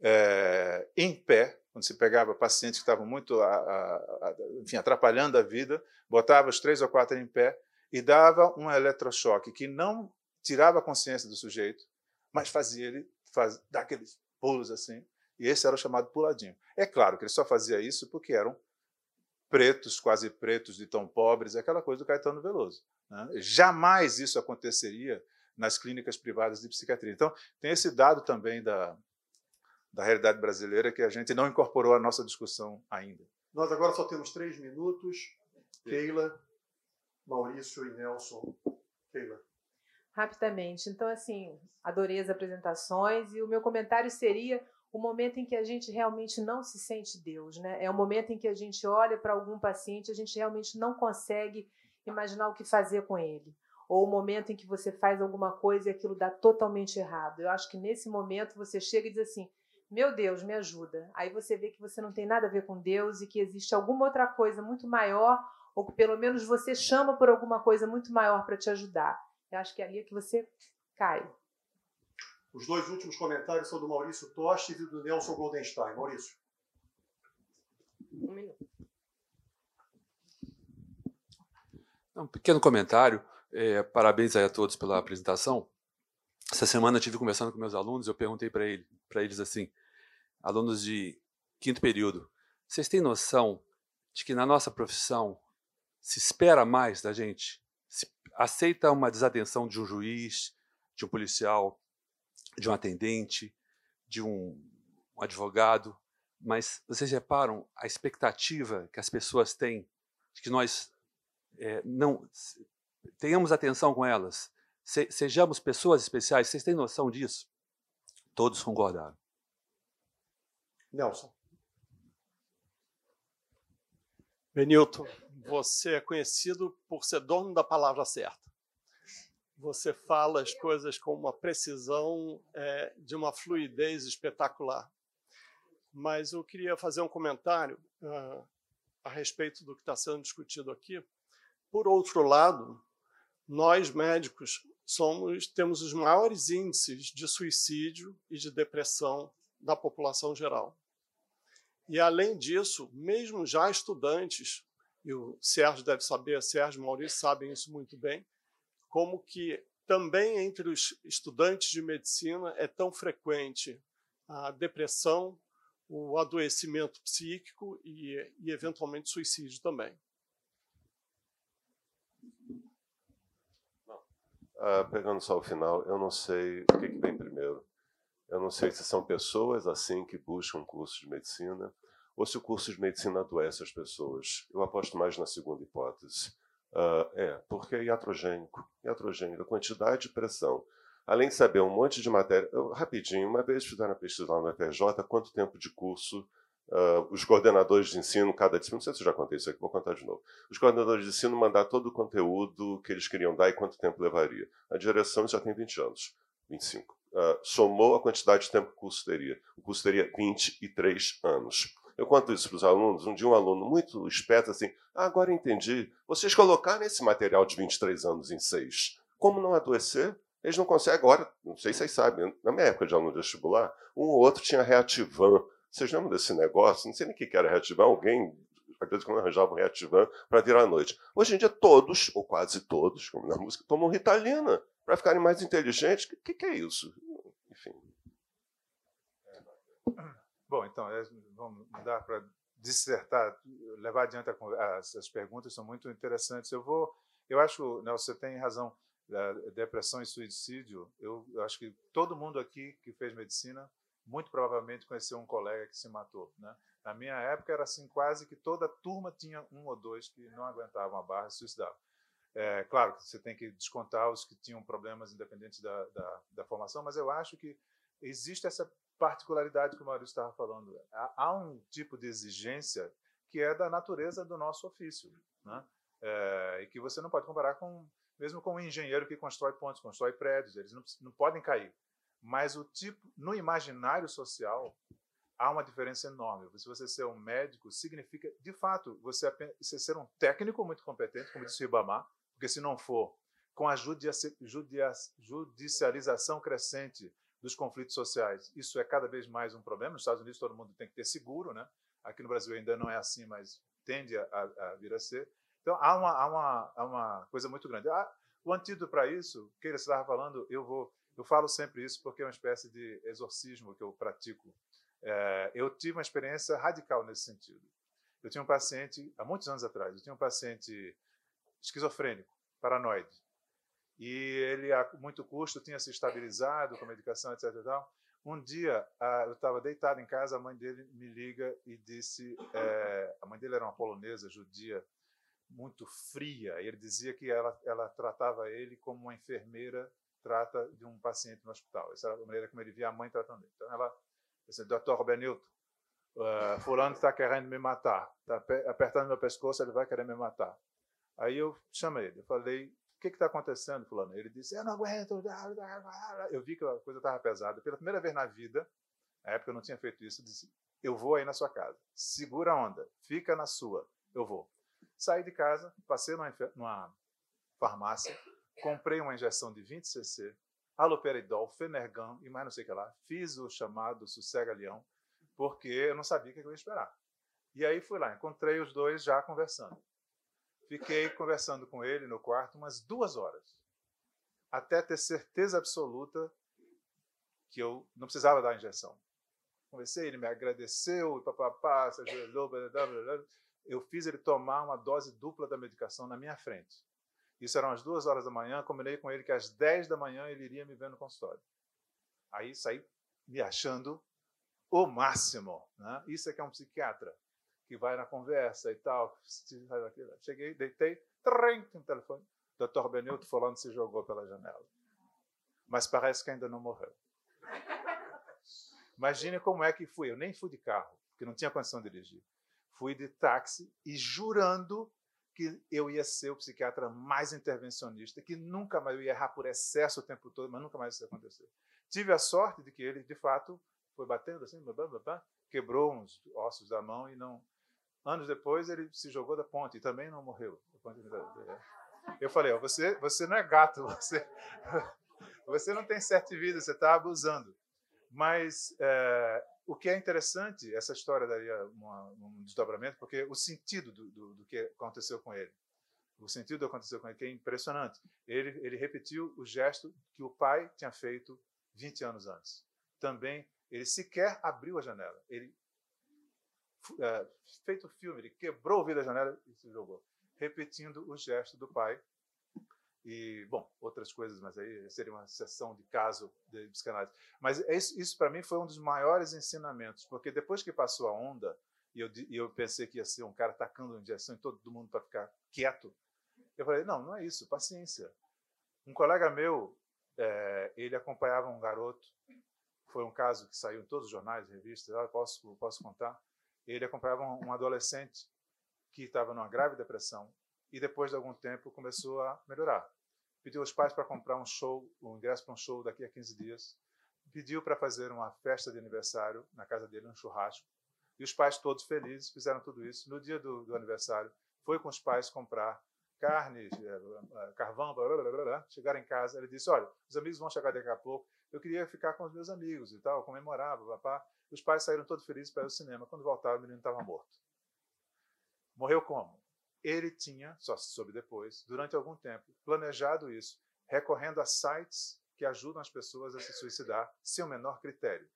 é, em pé, quando se pegava pacientes que estavam muito a, a, a, enfim, atrapalhando a vida, botava os três ou quatro em pé e dava um eletrochoque que não tirava a consciência do sujeito, mas fazia ele faz, dar aqueles pulos assim. E esse era o chamado puladinho. É claro que ele só fazia isso porque eram pretos, quase pretos, de tão pobres, aquela coisa do Caetano Veloso. Né? Jamais isso aconteceria nas clínicas privadas de psiquiatria. Então, tem esse dado também da, da realidade brasileira que a gente não incorporou à nossa discussão ainda. Nós agora só temos três minutos. Keila, Maurício e Nelson. Keila rapidamente. Então, assim, adorei as apresentações e o meu comentário seria o momento em que a gente realmente não se sente Deus, né? É o momento em que a gente olha para algum paciente, a gente realmente não consegue imaginar o que fazer com ele. Ou o momento em que você faz alguma coisa e aquilo dá totalmente errado. Eu acho que nesse momento você chega e diz assim: Meu Deus, me ajuda. Aí você vê que você não tem nada a ver com Deus e que existe alguma outra coisa muito maior, ou que pelo menos você chama por alguma coisa muito maior para te ajudar. Eu acho que é ali que você cai. Os dois últimos comentários são do Maurício Tostes e do Nelson Goldenstein. Maurício. Um minuto. Um pequeno comentário. É, parabéns a todos pela apresentação. Essa semana eu estive conversando com meus alunos. Eu perguntei para ele, eles assim, alunos de quinto período, vocês têm noção de que na nossa profissão se espera mais da gente aceita uma desatenção de um juiz, de um policial, de um atendente, de um, um advogado, mas vocês reparam a expectativa que as pessoas têm de que nós é, não tenhamos atenção com elas, se, sejamos pessoas especiais. Vocês têm noção disso? Todos concordaram. Nelson. Benilton, você é conhecido por ser dono da palavra certa. Você fala as coisas com uma precisão é, de uma fluidez espetacular. Mas eu queria fazer um comentário uh, a respeito do que está sendo discutido aqui. Por outro lado, nós médicos somos temos os maiores índices de suicídio e de depressão da população geral. E, além disso, mesmo já estudantes, e o Sérgio deve saber, Sérgio e Maurício sabem isso muito bem, como que também entre os estudantes de medicina é tão frequente a depressão, o adoecimento psíquico e, e eventualmente, suicídio também. Ah, pegando só o final, eu não sei o que, que vem primeiro. Eu não sei se são pessoas assim que buscam um curso de medicina ou se o curso de medicina adoece as pessoas. Eu aposto mais na segunda hipótese. Uh, é, porque é iatrogênico. Iatrogênico, a quantidade de pressão. Além de saber um monte de matéria. Eu, rapidinho, uma vez fizeram a pesquisa lá no FRJ, quanto tempo de curso Uh, os coordenadores de ensino, cada disciplina, não sei se eu já contei isso aqui, vou contar de novo. Os coordenadores de ensino mandar todo o conteúdo que eles queriam dar e quanto tempo levaria. A direção já tem 20 anos, 25. Uh, somou a quantidade de tempo que o curso teria. O curso teria 23 anos. Eu conto isso para os alunos. Um dia, um aluno muito esperto assim: ah, agora entendi. Vocês colocaram esse material de 23 anos em 6. Como não adoecer? Eles não conseguem. Agora, não sei se vocês sabem, na minha época de aluno vestibular, um ou outro tinha reativan vocês lembram desse negócio? Não sei nem o que era reativar. Alguém, acredito que não arranjava um reativante para virar à noite. Hoje em dia, todos, ou quase todos, como na música, tomam ritalina para ficarem mais inteligentes. O que, que, é isso? Enfim. Bom, então, é, vamos dar para dissertar, levar adiante as, as perguntas, são muito interessantes. Eu vou. Eu acho, Nelson, você tem razão. Depressão e suicídio, eu, eu acho que todo mundo aqui que fez medicina muito provavelmente conheceu um colega que se matou. Né? Na minha época era assim, quase que toda turma tinha um ou dois que não aguentavam a barra e suicidavam. É, claro que você tem que descontar os que tinham problemas independentes da, da, da, formação, mas eu acho que existe essa particularidade que o Maurício estava falando. Há, há, um tipo de exigência que é da natureza do nosso ofício, né? É, e que você não pode comparar com mesmo com um engenheiro que constrói pontes, constrói prédios, eles não, não podem cair. Mas o tipo, no imaginário social, há uma diferença enorme. Se você ser um médico, significa, de fato, você, você ser um técnico muito competente, como disse o Ibama, porque se não for, com a judicialização crescente dos conflitos sociais, isso é cada vez mais um problema. Nos Estados Unidos, todo mundo tem que ter seguro, né? Aqui no Brasil ainda não é assim, mas tende a, a vir a ser. Então, há uma, há uma, há uma coisa muito grande. Ah, o antídoto para isso, que ele estava falando, eu vou eu falo sempre isso porque é uma espécie de exorcismo que eu pratico. É, eu tive uma experiência radical nesse sentido. Eu tinha um paciente, há muitos anos atrás, eu tinha um paciente esquizofrênico, paranoide. E ele, a muito custo, tinha se estabilizado com medicação, etc. Um dia, eu estava deitado em casa, a mãe dele me liga e disse: é, a mãe dele era uma polonesa, judia, muito fria. E ele dizia que ela, ela tratava ele como uma enfermeira trata de um paciente no hospital. Essa era a maneira como ele via a mãe tratando ele. Então ela disse, doutor Benilton, uh, fulano está querendo me matar, está apertando meu pescoço, ele vai querer me matar. Aí eu chamei ele, eu falei, o que está acontecendo, fulano? Ele disse, eu não aguento. Eu vi que a coisa estava pesada. Pela primeira vez na vida, na época eu não tinha feito isso, eu disse, eu vou aí na sua casa, segura a onda, fica na sua, eu vou. Saí de casa, passei numa, numa farmácia, comprei uma injeção de 20 cc, haloperidol, fenergan e mais não sei o que lá. Fiz o chamado sossega-leão, porque eu não sabia o que eu ia esperar. E aí fui lá, encontrei os dois já conversando. Fiquei conversando com ele no quarto umas duas horas, até ter certeza absoluta que eu não precisava dar a injeção. Conversei, ele me agradeceu, papapá, se ajoelhou, blá, blá, blá, eu fiz ele tomar uma dose dupla da medicação na minha frente. Isso eram as duas horas da manhã. Combinei com ele que às 10 da manhã ele iria me ver no consultório. Aí saí me achando o máximo. Né? Isso é que é um psiquiatra que vai na conversa e tal. Cheguei, deitei, trem, no telefone. Dr. Benilton falando se jogou pela janela. Mas parece que ainda não morreu. Imagine como é que fui. Eu nem fui de carro, porque não tinha condição de dirigir. Fui de táxi e jurando que eu ia ser o psiquiatra mais intervencionista, que nunca mais eu ia errar por excesso o tempo todo, mas nunca mais isso ia acontecer. Tive a sorte de que ele, de fato, foi batendo assim, blá, blá, blá, quebrou uns ossos da mão e não. Anos depois ele se jogou da ponte e também não morreu. Eu falei, você, você não é gato, você, você não tem sete vidas, você está abusando. Mas é, o que é interessante, essa história daria uma, um desdobramento, porque o sentido do, do, do, que aconteceu com ele, o sentido do que aconteceu com ele, que é impressionante. Ele, ele repetiu o gesto que o pai tinha feito 20 anos antes. Também, ele sequer abriu a janela. Ele, é, feito o filme, ele quebrou o vidro da janela e se jogou, repetindo o gesto do pai. e, bom, outras coisas, mas aí seria uma sessão de caso de psicanálise. Mas é isso, isso para mim, foi um dos maiores ensinamentos, porque depois que passou a onda, e eu, e eu pensei que ia ser um cara tacando injeção em todo mundo para ficar quieto, eu falei, não, não é isso, paciência. Um colega meu, é, ele acompanhava um garoto, foi um caso que saiu em todos os jornais, revistas, eu posso, posso contar. Ele acompanhava um, adolescente que estava numa grave depressão e depois de algum tempo começou a melhorar. Pediu aos pais para comprar um show, um ingresso para um show daqui a 15 dias, pediu para fazer uma festa de aniversário na casa dele, um churrasco, e os pais todos felizes fizeram tudo isso. No dia do, do aniversário, foi com os pais comprar carne, eh, eh, carvão, blá, blá, blá, blá, chegaram em casa, ele disse, olha, os amigos vão chegar daqui a pouco, eu queria ficar com os meus amigos e tal, comemorava, papá. Os pais saíram todos felizes para ao cinema. Quando voltaram, o menino estava morto. Morreu como? Ele tinha, só se soube depois, durante algum tempo, planejado isso, recorrendo a sites que ajudam as pessoas a se suicidar sem o menor critério.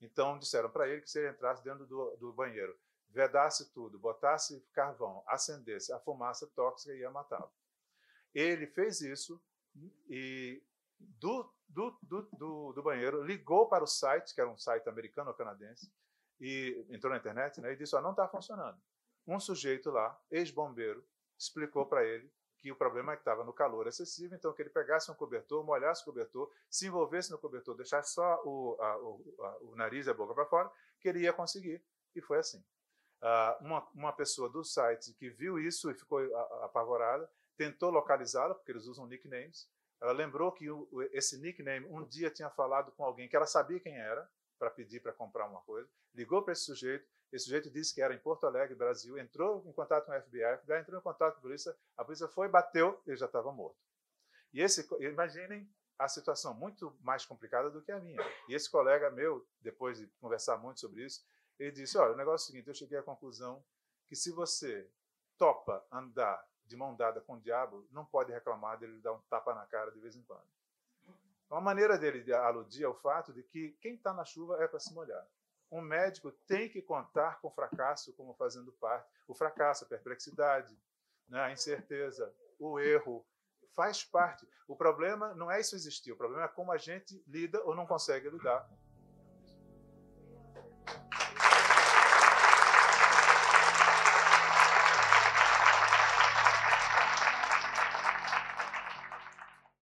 Então, disseram para ele que se ele entrasse dentro do, do banheiro, vedasse tudo, botasse carvão, acendesse, a fumaça tóxica ia matá-lo. Ele fez isso e do, do, do, do, banheiro ligou para o site, que era um site americano ou canadense, e entrou na internet né, e disse: oh, não está funcionando um sujeito lá, ex-bombeiro, explicou para ele que o problema é estava no calor excessivo, então que ele pegasse um cobertor, molhasse o cobertor, se envolvesse no cobertor, deixasse só o, a, o, a, o nariz e a boca para fora, que ele ia conseguir. E foi assim. Uh, uma, uma pessoa do site que viu isso e ficou apavorada, tentou localizá-la, porque eles usam nicknames. Ela lembrou que o, esse nickname um dia tinha falado com alguém que ela sabia quem era, para pedir para comprar uma coisa, ligou para esse sujeito, esse sujeito disse que era em Porto Alegre, Brasil, entrou em contato com a FBI, a FBI entrou em contato com a polícia, a polícia foi, bateu, ele já estava morto. E esse, imaginem a situação muito mais complicada do que a minha. E esse colega meu, depois de conversar muito sobre isso, ele disse: Olha, o negócio é o seguinte, eu cheguei à conclusão que se você topa andar de mão dada com o diabo, não pode reclamar dele dar um tapa na cara de vez em quando. Uma maneira dele aludir ao fato de que quem está na chuva é para se molhar um médico tem que contar com o fracasso como fazendo parte. O fracasso, a perplexidade, né, a incerteza, o erro, faz parte. O problema não é isso existir, o problema é como a gente lida ou não consegue lidar